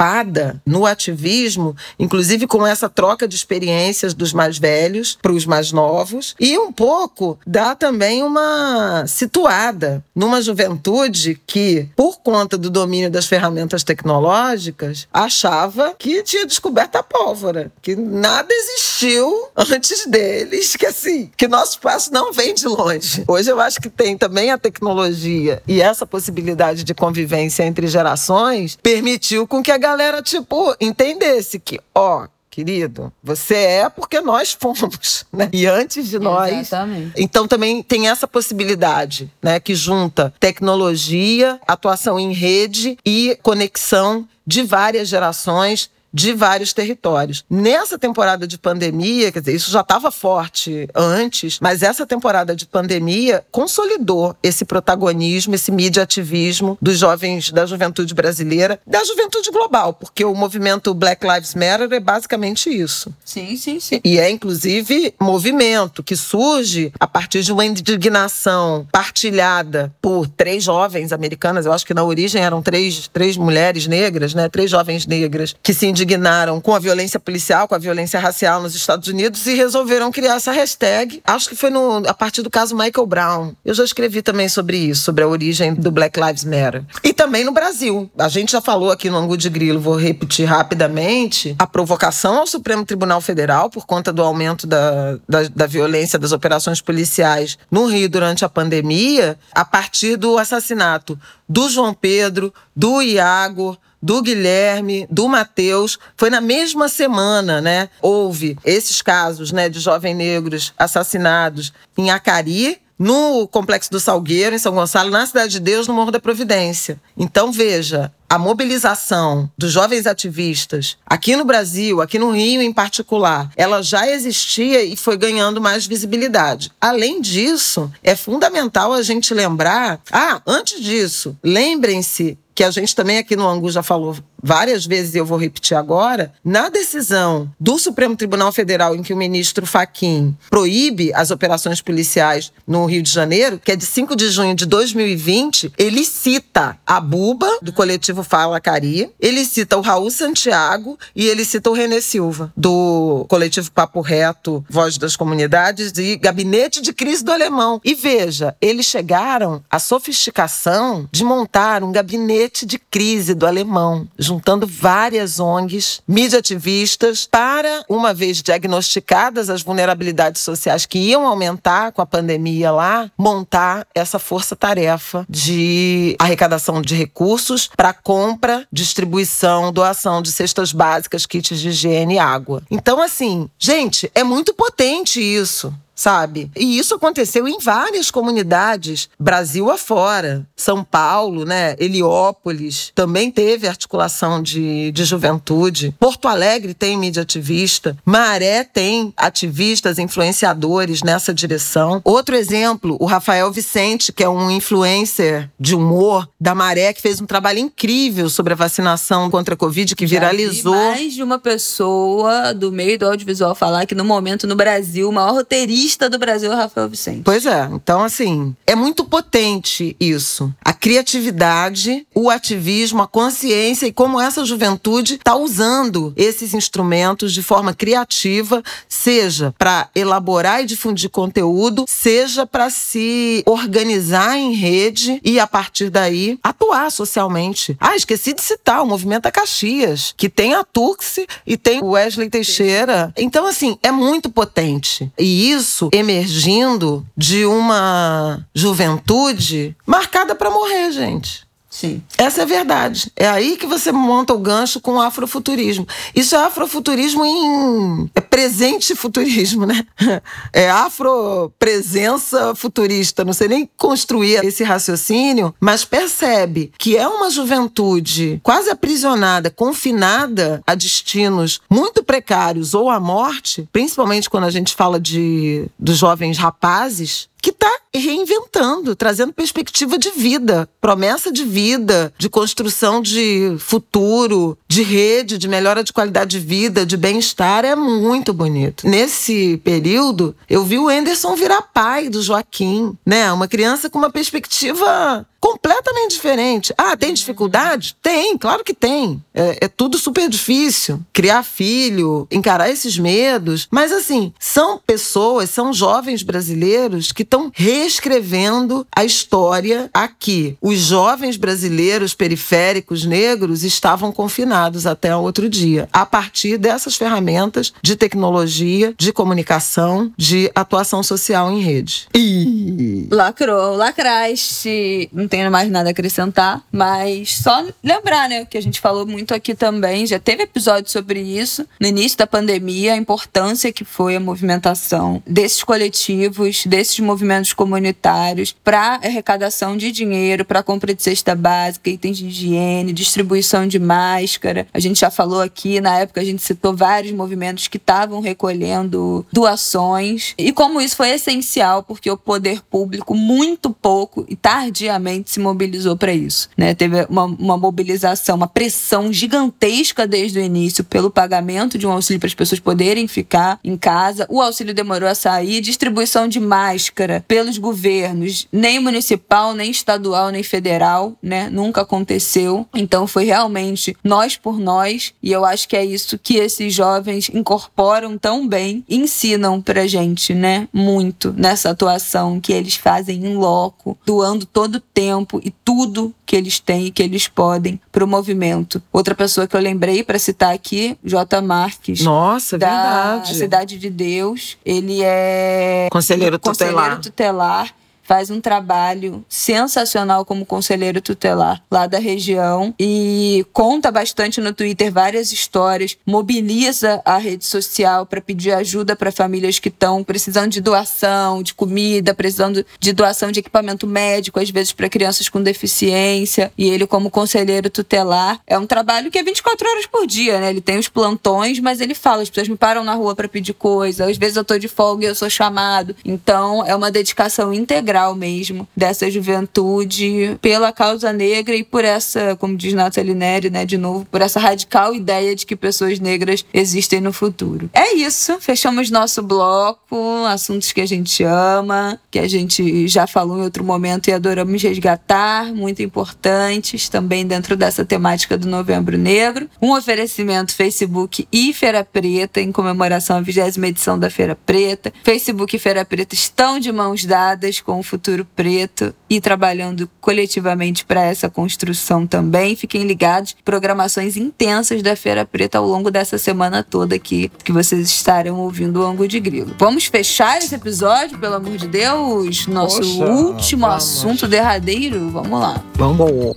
Speaker 2: no ativismo, inclusive com essa troca de experiências dos mais velhos para os mais novos e um pouco dá também uma situada numa juventude que, por conta do domínio das ferramentas tecnológicas, achava que tinha descoberto a pólvora, que nada existiu antes deles, que assim, que nosso espaço não vem de longe. Hoje eu acho que tem também a tecnologia e essa possibilidade de convivência entre gerações permitiu com que a galera, tipo, entendesse que, ó, querido, você é porque nós fomos, né? E antes de nós.
Speaker 1: Exatamente.
Speaker 2: Então também tem essa possibilidade, né? Que junta tecnologia, atuação em rede e conexão de várias gerações de vários territórios. Nessa temporada de pandemia, quer dizer, isso já estava forte antes, mas essa temporada de pandemia consolidou esse protagonismo, esse mediativismo dos jovens da juventude brasileira, da juventude global, porque o movimento Black Lives Matter é basicamente isso.
Speaker 1: Sim, sim, sim.
Speaker 2: E é inclusive movimento que surge a partir de uma indignação partilhada por três jovens americanas, eu acho que na origem eram três, três mulheres negras, né, três jovens negras que se indignaram indignaram com a violência policial, com a violência racial nos Estados Unidos e resolveram criar essa hashtag. Acho que foi no, a partir do caso Michael Brown. Eu já escrevi também sobre isso, sobre a origem do Black Lives Matter. E também no Brasil. A gente já falou aqui no Angu de Grilo, vou repetir rapidamente, a provocação ao Supremo Tribunal Federal por conta do aumento da, da, da violência das operações policiais no Rio durante a pandemia, a partir do assassinato do João Pedro, do Iago, do Guilherme, do Matheus, foi na mesma semana, né? Houve esses casos, né, de jovens negros assassinados em Acari, no Complexo do Salgueiro, em São Gonçalo, na Cidade de Deus, no Morro da Providência. Então, veja, a mobilização dos jovens ativistas aqui no Brasil, aqui no Rio em particular, ela já existia e foi ganhando mais visibilidade. Além disso, é fundamental a gente lembrar. Ah, antes disso, lembrem-se que a gente também aqui no Angu já falou várias vezes e eu vou repetir agora, na decisão do Supremo Tribunal Federal em que o ministro Faquim proíbe as operações policiais no Rio de Janeiro, que é de 5 de junho de 2020, ele cita a Buba, do coletivo Fala Cari, ele cita o Raul Santiago e ele cita o René Silva, do coletivo Papo Reto, Voz das Comunidades e Gabinete de Crise do Alemão. E veja, eles chegaram à sofisticação de montar um gabinete de crise do alemão, juntando várias ONGs, mídia ativistas, para, uma vez diagnosticadas as vulnerabilidades sociais que iam aumentar com a pandemia lá, montar essa força-tarefa de arrecadação de recursos para compra, distribuição, doação de cestas básicas, kits de higiene e água. Então, assim, gente, é muito potente isso sabe? E isso aconteceu em várias comunidades, Brasil afora. São Paulo, né? Heliópolis também teve articulação de, de juventude. Porto Alegre tem mídia ativista. Maré tem ativistas, influenciadores nessa direção. Outro exemplo, o Rafael Vicente, que é um influencer de humor da Maré, que fez um trabalho incrível sobre a vacinação contra a Covid, que viralizou.
Speaker 1: Já vi mais de uma pessoa do meio do audiovisual falar que no momento no Brasil, o maior roteirista artista do Brasil Rafael Vicente.
Speaker 2: Pois é. Então, assim, é muito potente isso. A criatividade, o ativismo, a consciência e como essa juventude está usando esses instrumentos de forma criativa, seja para elaborar e difundir conteúdo, seja para se organizar em rede e, a partir daí, atuar socialmente. Ah, esqueci de citar o Movimento a Caxias, que tem a Tux e tem o Wesley Teixeira. Então, assim, é muito potente. E isso isso emergindo de uma juventude marcada para morrer, gente.
Speaker 1: Sim.
Speaker 2: Essa é a verdade. É aí que você monta o gancho com o afrofuturismo. Isso é afrofuturismo em. É presente futurismo, né? É afropresença futurista. Não sei nem construir esse raciocínio, mas percebe que é uma juventude quase aprisionada, confinada a destinos muito precários ou à morte, principalmente quando a gente fala de dos jovens rapazes, que está reinventando, trazendo perspectiva de vida, promessa de vida, de construção de futuro, de rede, de melhora de qualidade de vida, de bem-estar, é muito bonito. Nesse período, eu vi o Anderson virar pai do Joaquim, né? Uma criança com uma perspectiva completamente diferente. Ah, tem dificuldade? Tem, claro que tem. É, é, tudo super difícil. Criar filho, encarar esses medos. Mas, assim, são pessoas, são jovens brasileiros que estão reescrevendo a história aqui. Os jovens brasileiros periféricos negros estavam confinados até outro dia, a partir dessas ferramentas de tecnologia, de comunicação, de atuação social em rede.
Speaker 1: E... Lacrou, lacraste. Não tenho mais nada a acrescentar, mas só lembrar, né, que a gente falou muito aqui também, já teve episódio sobre isso, no início da pandemia, a importância que foi a movimentação desses coletivos, desses movimentos comunitários para arrecadação de dinheiro, para compra de cesta básica, itens de higiene, distribuição de máscara. A gente já falou aqui, na época a gente citou vários movimentos que estavam recolhendo doações e como isso foi essencial, porque o poder público muito pouco e tardiamente se mobilizou para isso. Né? Teve uma, uma mobilização, uma pressão gigantesca desde o início pelo pagamento de um auxílio para as pessoas poderem ficar em casa. O auxílio demorou a sair, distribuição de máscara pelos governos, nem municipal, nem estadual, nem federal, né? Nunca aconteceu. Então foi realmente nós por nós, e eu acho que é isso que esses jovens incorporam tão bem, ensinam pra gente, né? Muito nessa atuação que eles fazem em loco, doando todo o tempo tempo e tudo que eles têm e que eles podem para o movimento. Outra pessoa que eu lembrei para citar aqui, J. Marques.
Speaker 2: Nossa,
Speaker 1: da
Speaker 2: verdade.
Speaker 1: Cidade de Deus. Ele é
Speaker 2: conselheiro tutelar.
Speaker 1: Conselheiro tutelar faz um trabalho sensacional como conselheiro tutelar lá da região e conta bastante no Twitter várias histórias, mobiliza a rede social para pedir ajuda para famílias que estão precisando de doação de comida, precisando de doação de equipamento médico, às vezes para crianças com deficiência. E ele, como conselheiro tutelar, é um trabalho que é 24 horas por dia, né? Ele tem os plantões, mas ele fala: as pessoas me param na rua para pedir coisa, às vezes eu tô de folga e eu sou chamado. Então, é uma dedicação integral mesmo dessa juventude pela causa negra e por essa, como diz Nathalie Neri, né, de novo, por essa radical ideia de que pessoas negras existem no futuro. É isso, fechamos nosso bloco, assuntos que a gente ama, que a gente já falou em outro momento e adoramos resgatar, muito importantes também dentro dessa temática do Novembro Negro. Um oferecimento Facebook e Feira Preta em comemoração à 20 edição da Feira Preta. Facebook e Feira Preta estão de mãos dadas com futuro preto e trabalhando coletivamente para essa construção também. Fiquem ligados, programações intensas da Feira Preta ao longo dessa semana toda aqui, que vocês estarão ouvindo o Ango de Grilo. Vamos fechar esse episódio, pelo amor de Deus? Nosso Poxa, último vamos. assunto derradeiro? Vamos lá.
Speaker 2: Vamos.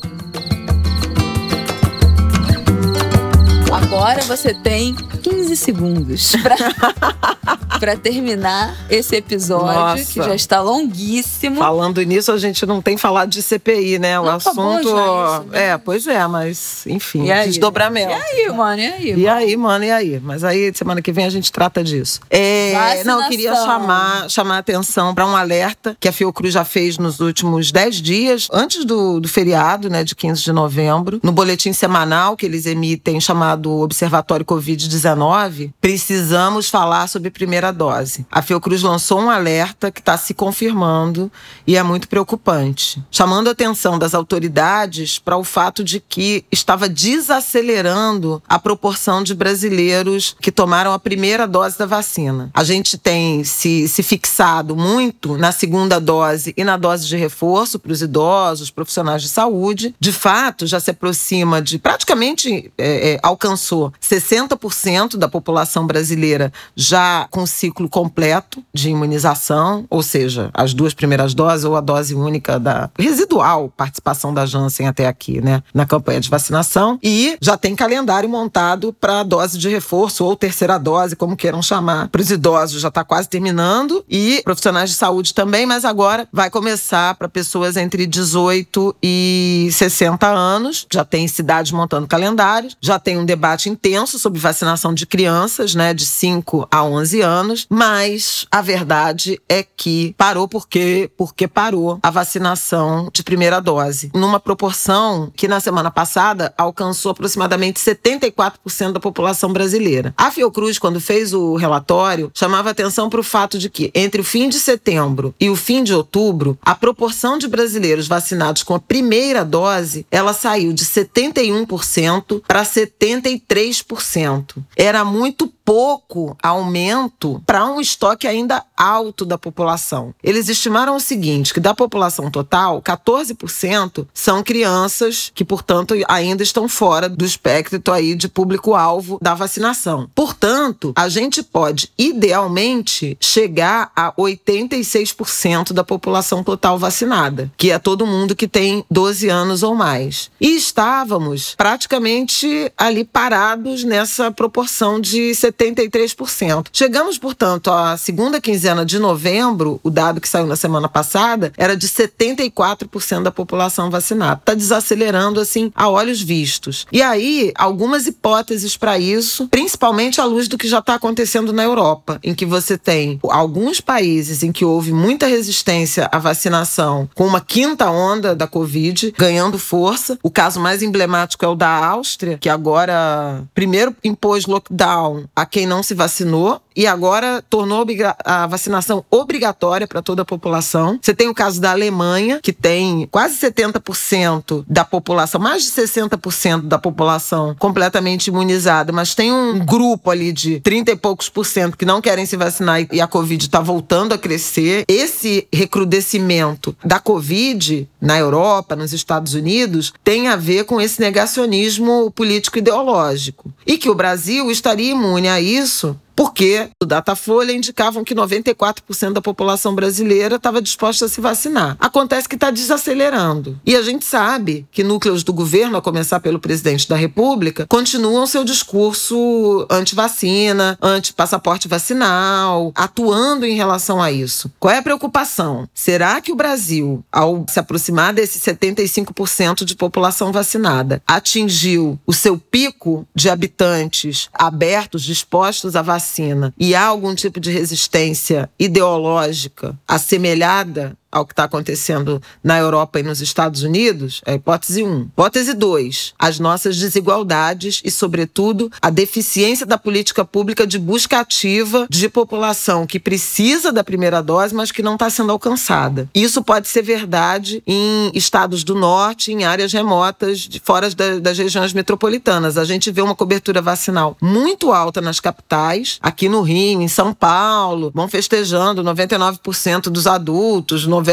Speaker 1: Agora você tem 15 segundos para terminar esse episódio, Nossa. que já está longuíssimo.
Speaker 2: Falando nisso, a gente não tem falado de CPI, né? O não, assunto. Isso, né? É, pois é, mas enfim, e aí? desdobramento. E
Speaker 1: aí, mano? E aí?
Speaker 2: E aí, mano? E aí? Mas aí, semana que vem, a gente trata disso. É, não, eu queria chamar, chamar a atenção para um alerta que a Fiocruz já fez nos últimos 10 dias, antes do, do feriado, né, de 15 de novembro, no boletim semanal que eles emitem chamado Observatório Covid-19, precisamos falar sobre primeira dose. A Fiocruz lançou um alerta que está se confirmando e é muito preocupante, chamando a atenção das autoridades para o fato de que estava desacelerando a proporção de brasileiros que tomaram a primeira dose da vacina. A gente tem se, se fixado muito na segunda dose e na dose de reforço para os idosos, profissionais de saúde. De fato, já se aproxima de praticamente é, é, alcançou alcançou 60% da população brasileira já com ciclo completo de imunização, ou seja, as duas primeiras doses ou a dose única da residual participação da Janssen até aqui, né, na campanha de vacinação, e já tem calendário montado para dose de reforço ou terceira dose, como queiram chamar. Para os idosos já está quase terminando e profissionais de saúde também, mas agora vai começar para pessoas entre 18 e 60 anos. Já tem cidades montando calendários, já tem um debate debate intenso sobre vacinação de crianças, né, de 5 a 11 anos, mas a verdade é que parou porque porque parou a vacinação de primeira dose, numa proporção que na semana passada alcançou aproximadamente 74% da população brasileira. A Fiocruz, quando fez o relatório, chamava atenção para o fato de que entre o fim de setembro e o fim de outubro, a proporção de brasileiros vacinados com a primeira dose, ela saiu de 71% para 73 3%. Era muito pouco aumento para um estoque ainda alto da população. Eles estimaram o seguinte, que da população total, 14% são crianças que, portanto, ainda estão fora do espectro aí de público-alvo da vacinação. Portanto, a gente pode idealmente chegar a 86% da população total vacinada, que é todo mundo que tem 12 anos ou mais. E estávamos praticamente ali parados nessa proporção de 73%. Chegamos, portanto, à segunda quinzena de novembro, o dado que saiu na semana passada era de 74% da população vacinada. Está desacelerando assim a olhos vistos. E aí, algumas hipóteses para isso, principalmente à luz do que já está acontecendo na Europa, em que você tem alguns países em que houve muita resistência à vacinação, com uma quinta onda da Covid ganhando força. O caso mais emblemático é o da Áustria, que agora primeiro impôs lockdown a quem não se vacinou e agora tornou a vacinação obrigatória para toda a população. Você tem o caso da Alemanha, que tem quase 70% da população, mais de 60% da população completamente imunizada, mas tem um grupo ali de 30 e poucos por cento que não querem se vacinar e a Covid está voltando a crescer. Esse recrudescimento da Covid na Europa, nos Estados Unidos, tem a ver com esse negacionismo político-ideológico. E que o Brasil estaria imune a isso porque o Datafolha indicavam que 94% da população brasileira estava disposta a se vacinar. Acontece que está desacelerando. E a gente sabe que núcleos do governo, a começar pelo presidente da República, continuam seu discurso anti-vacina, anti-passaporte vacinal, atuando em relação a isso. Qual é a preocupação? Será que o Brasil, ao se aproximar desse 75% de população vacinada, atingiu o seu pico de habitantes abertos, dispostos a vacinar? Vacina. E há algum tipo de resistência ideológica assemelhada ao que está acontecendo na Europa e nos Estados Unidos, é a hipótese 1. Hipótese 2, as nossas desigualdades e, sobretudo, a deficiência da política pública de busca ativa de população que precisa da primeira dose, mas que não está sendo alcançada. Isso pode ser verdade em estados do norte, em áreas remotas, de fora das regiões metropolitanas. A gente vê uma cobertura vacinal muito alta nas capitais, aqui no Rio, em São Paulo, vão festejando 99% dos adultos, 90%,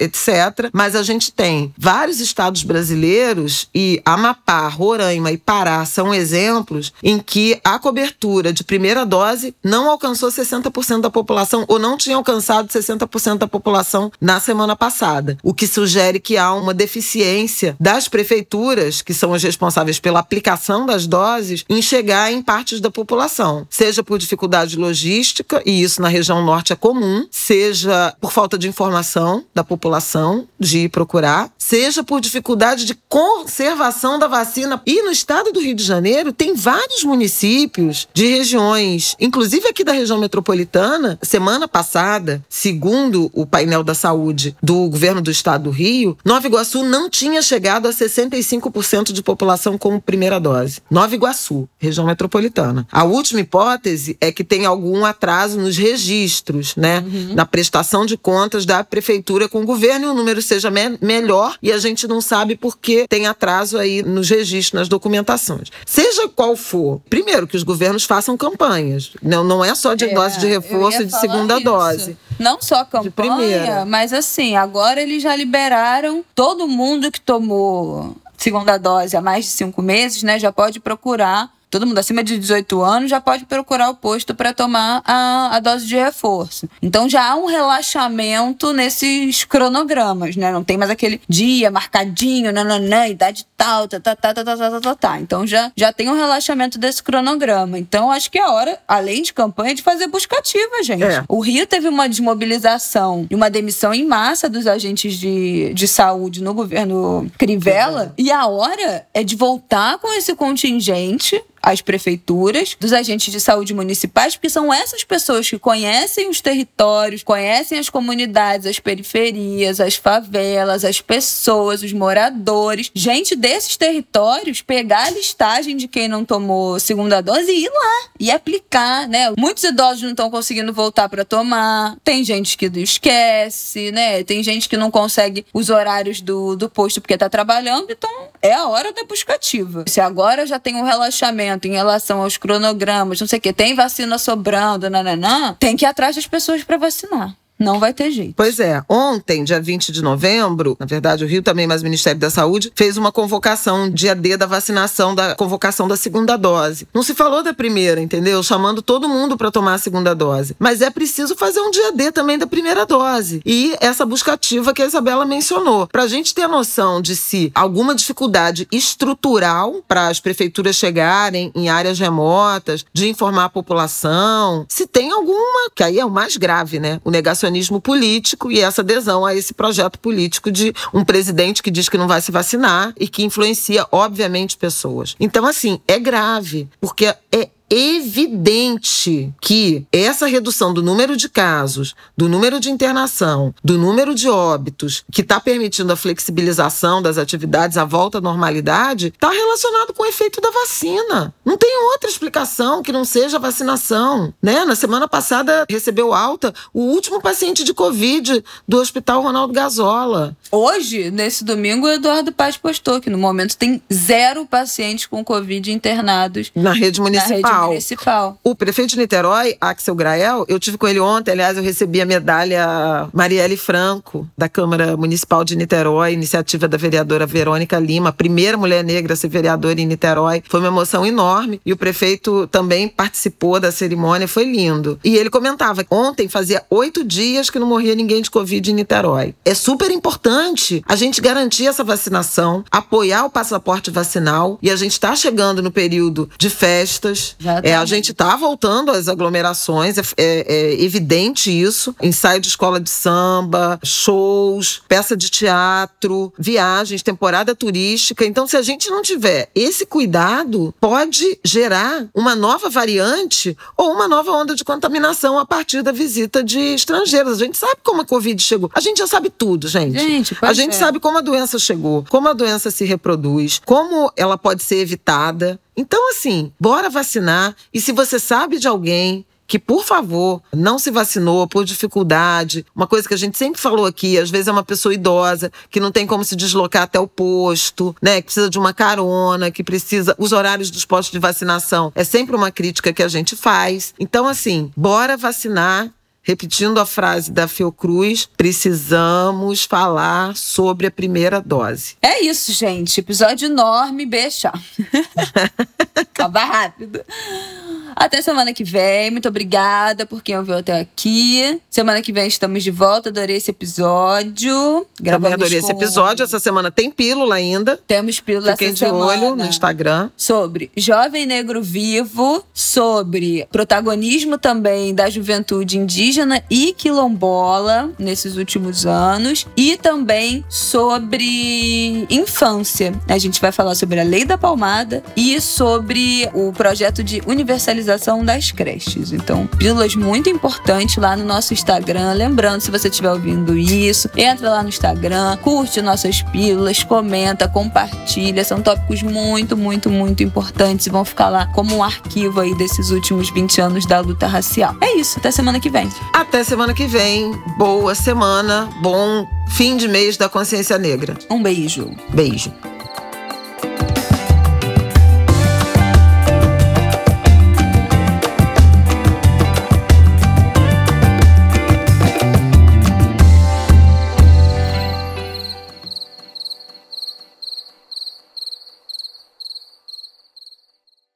Speaker 2: etc. Mas a gente tem vários estados brasileiros e Amapá, Roraima e Pará são exemplos em que a cobertura de primeira dose não alcançou 60% da população ou não tinha alcançado 60% da população na semana passada, o que sugere que há uma deficiência das prefeituras, que são as responsáveis pela aplicação das doses, em chegar em partes da população, seja por dificuldade logística, e isso na região norte é comum, seja por falta falta de informação da população de procurar, seja por dificuldade de conservação da vacina. E no estado do Rio de Janeiro tem vários municípios de regiões, inclusive aqui da região metropolitana, semana passada, segundo o painel da saúde do governo do estado do Rio, Nova Iguaçu não tinha chegado a 65% de população com primeira dose. Nova Iguaçu, região metropolitana. A última hipótese é que tem algum atraso nos registros, né, uhum. na prestação de contas contas da prefeitura com o governo e o número seja me melhor e a gente não sabe por que tem atraso aí nos registros, nas documentações. Seja qual for, primeiro que os governos façam campanhas. Não, não é só de é, dose de reforço e de segunda isso. dose.
Speaker 1: Não só campanha, mas assim, agora eles já liberaram todo mundo que tomou segunda dose há mais de cinco meses, né? Já pode procurar todo mundo acima de 18 anos já pode procurar o posto para tomar a, a dose de reforço. Então já há um relaxamento nesses cronogramas, né? Não tem mais aquele dia marcadinho, nananã, idade tal, tá, tá, tá, tá, tá, tá, tá, tá. Então já, já tem um relaxamento desse cronograma. Então acho que é hora, além de campanha, de fazer buscativa, gente. É. O Rio teve uma desmobilização e uma demissão em massa dos agentes de, de saúde no governo Crivella. E a hora é de voltar com esse contingente às prefeituras, dos agentes de saúde municipais, porque são essas pessoas que conhecem os territórios, conhecem as comunidades, as periferias, as favelas, as pessoas, os moradores. Gente desses territórios pegar a listagem de quem não tomou segunda dose e ir lá e aplicar, né? Muitos idosos não estão conseguindo voltar para tomar. Tem gente que esquece, né? Tem gente que não consegue os horários do, do posto porque está trabalhando. Então, é a hora da buscativa. Se agora já tem um relaxamento em relação aos cronogramas, não sei o que, tem vacina sobrando, nananã, tem que ir atrás das pessoas para vacinar. Não vai ter jeito.
Speaker 2: Pois é. Ontem, dia 20 de novembro, na verdade o Rio também, mas o Ministério da Saúde, fez uma convocação, dia D da vacinação, da convocação da segunda dose. Não se falou da primeira, entendeu? Chamando todo mundo para tomar a segunda dose. Mas é preciso fazer um dia D também da primeira dose. E essa busca ativa que a Isabela mencionou. Para a gente ter a noção de se alguma dificuldade estrutural para as prefeituras chegarem em áreas remotas, de informar a população, se tem alguma, que aí é o mais grave, né? O negacionismo negacionismo político e essa adesão a esse projeto político de um presidente que diz que não vai se vacinar e que influencia, obviamente, pessoas. Então, assim, é grave, porque é evidente que essa redução do número de casos, do número de internação, do número de óbitos, que está permitindo a flexibilização das atividades, a volta à normalidade, está relacionado com o efeito da vacina. Não tem outra explicação que não seja a vacinação. Né? Na semana passada recebeu alta o último paciente de Covid do Hospital Ronaldo Gazola.
Speaker 1: Hoje, nesse domingo, o Eduardo Paz postou que no momento tem zero pacientes com Covid internados
Speaker 2: na rede municipal. Na rede municipal.
Speaker 1: municipal.
Speaker 2: O prefeito de Niterói, Axel Grael, eu tive com ele ontem, aliás, eu recebi a medalha Marielle Franco, da Câmara Municipal de Niterói, iniciativa da vereadora Verônica Lima, a primeira mulher negra a ser vereadora em Niterói. Foi uma emoção enorme e o prefeito também participou da cerimônia, foi lindo. E ele comentava: ontem fazia oito dias que não morria ninguém de Covid em Niterói. É super importante a gente garantir essa vacinação, apoiar o passaporte vacinal e a gente está chegando no período de festas.
Speaker 1: Já
Speaker 2: É, a gente está voltando às aglomerações, é, é- é evidente isso. Ensaio de escola de samba, shows, peça de teatro, viagens, temporada turística. Então, se a gente não tiver esse cuidado, pode gerar uma nova variante ou uma nova onda de contaminação a partir da visita de estrangeiros. A gente sabe como a Covid chegou. A gente já sabe tudo, gente.
Speaker 1: Gente,
Speaker 2: a gente
Speaker 1: é.
Speaker 2: sabe como a doença chegou, como a doença se reproduz, como ela pode ser evitada. Então, assim, bora vacinar. E se você sabe de alguém que, por favor, não se vacinou por dificuldade, uma coisa que a gente sempre falou aqui, às vezes é uma pessoa idosa que não tem como se deslocar até o posto, né, que precisa de uma carona, que precisa os horários dos postos de vacinação. É sempre uma crítica que a gente faz. Então, assim, bora vacinar. Repetindo a frase da Fiocruz, precisamos falar sobre a primeira dose.
Speaker 1: É isso, gente. Episódio enorme, beijar. Acaba rápido. Até semana que vem. Muito obrigada por quem ouviu até aqui. Semana que vem estamos de volta. Adorei esse episódio.
Speaker 2: Também
Speaker 1: Gravamos
Speaker 2: adorei esse
Speaker 1: com-
Speaker 2: episódio. Essa semana tem pílula ainda.
Speaker 1: Temos pílula
Speaker 2: Fiquem
Speaker 1: essa
Speaker 2: de
Speaker 1: semana.
Speaker 2: olho no Instagram.
Speaker 1: sobre jovem negro vivo, sobre protagonismo também da juventude indígena e quilombola nesses últimos anos e também sobre infância. A gente vai falar sobre a Lei da Palmada e sobre o projeto de universalização das creches. Então, pílulas muito importantes lá no nosso Instagram. Lembrando, se você estiver ouvindo isso, entra lá no Instagram, curte nossas pílulas, comenta, compartilha. São tópicos muito, muito, muito importantes e vão ficar lá como um arquivo aí desses últimos 20 anos da luta racial. É isso, até semana que vem.
Speaker 2: Até semana que vem. Boa semana, bom fim de mês da consciência negra.
Speaker 1: Um beijo.
Speaker 2: Beijo.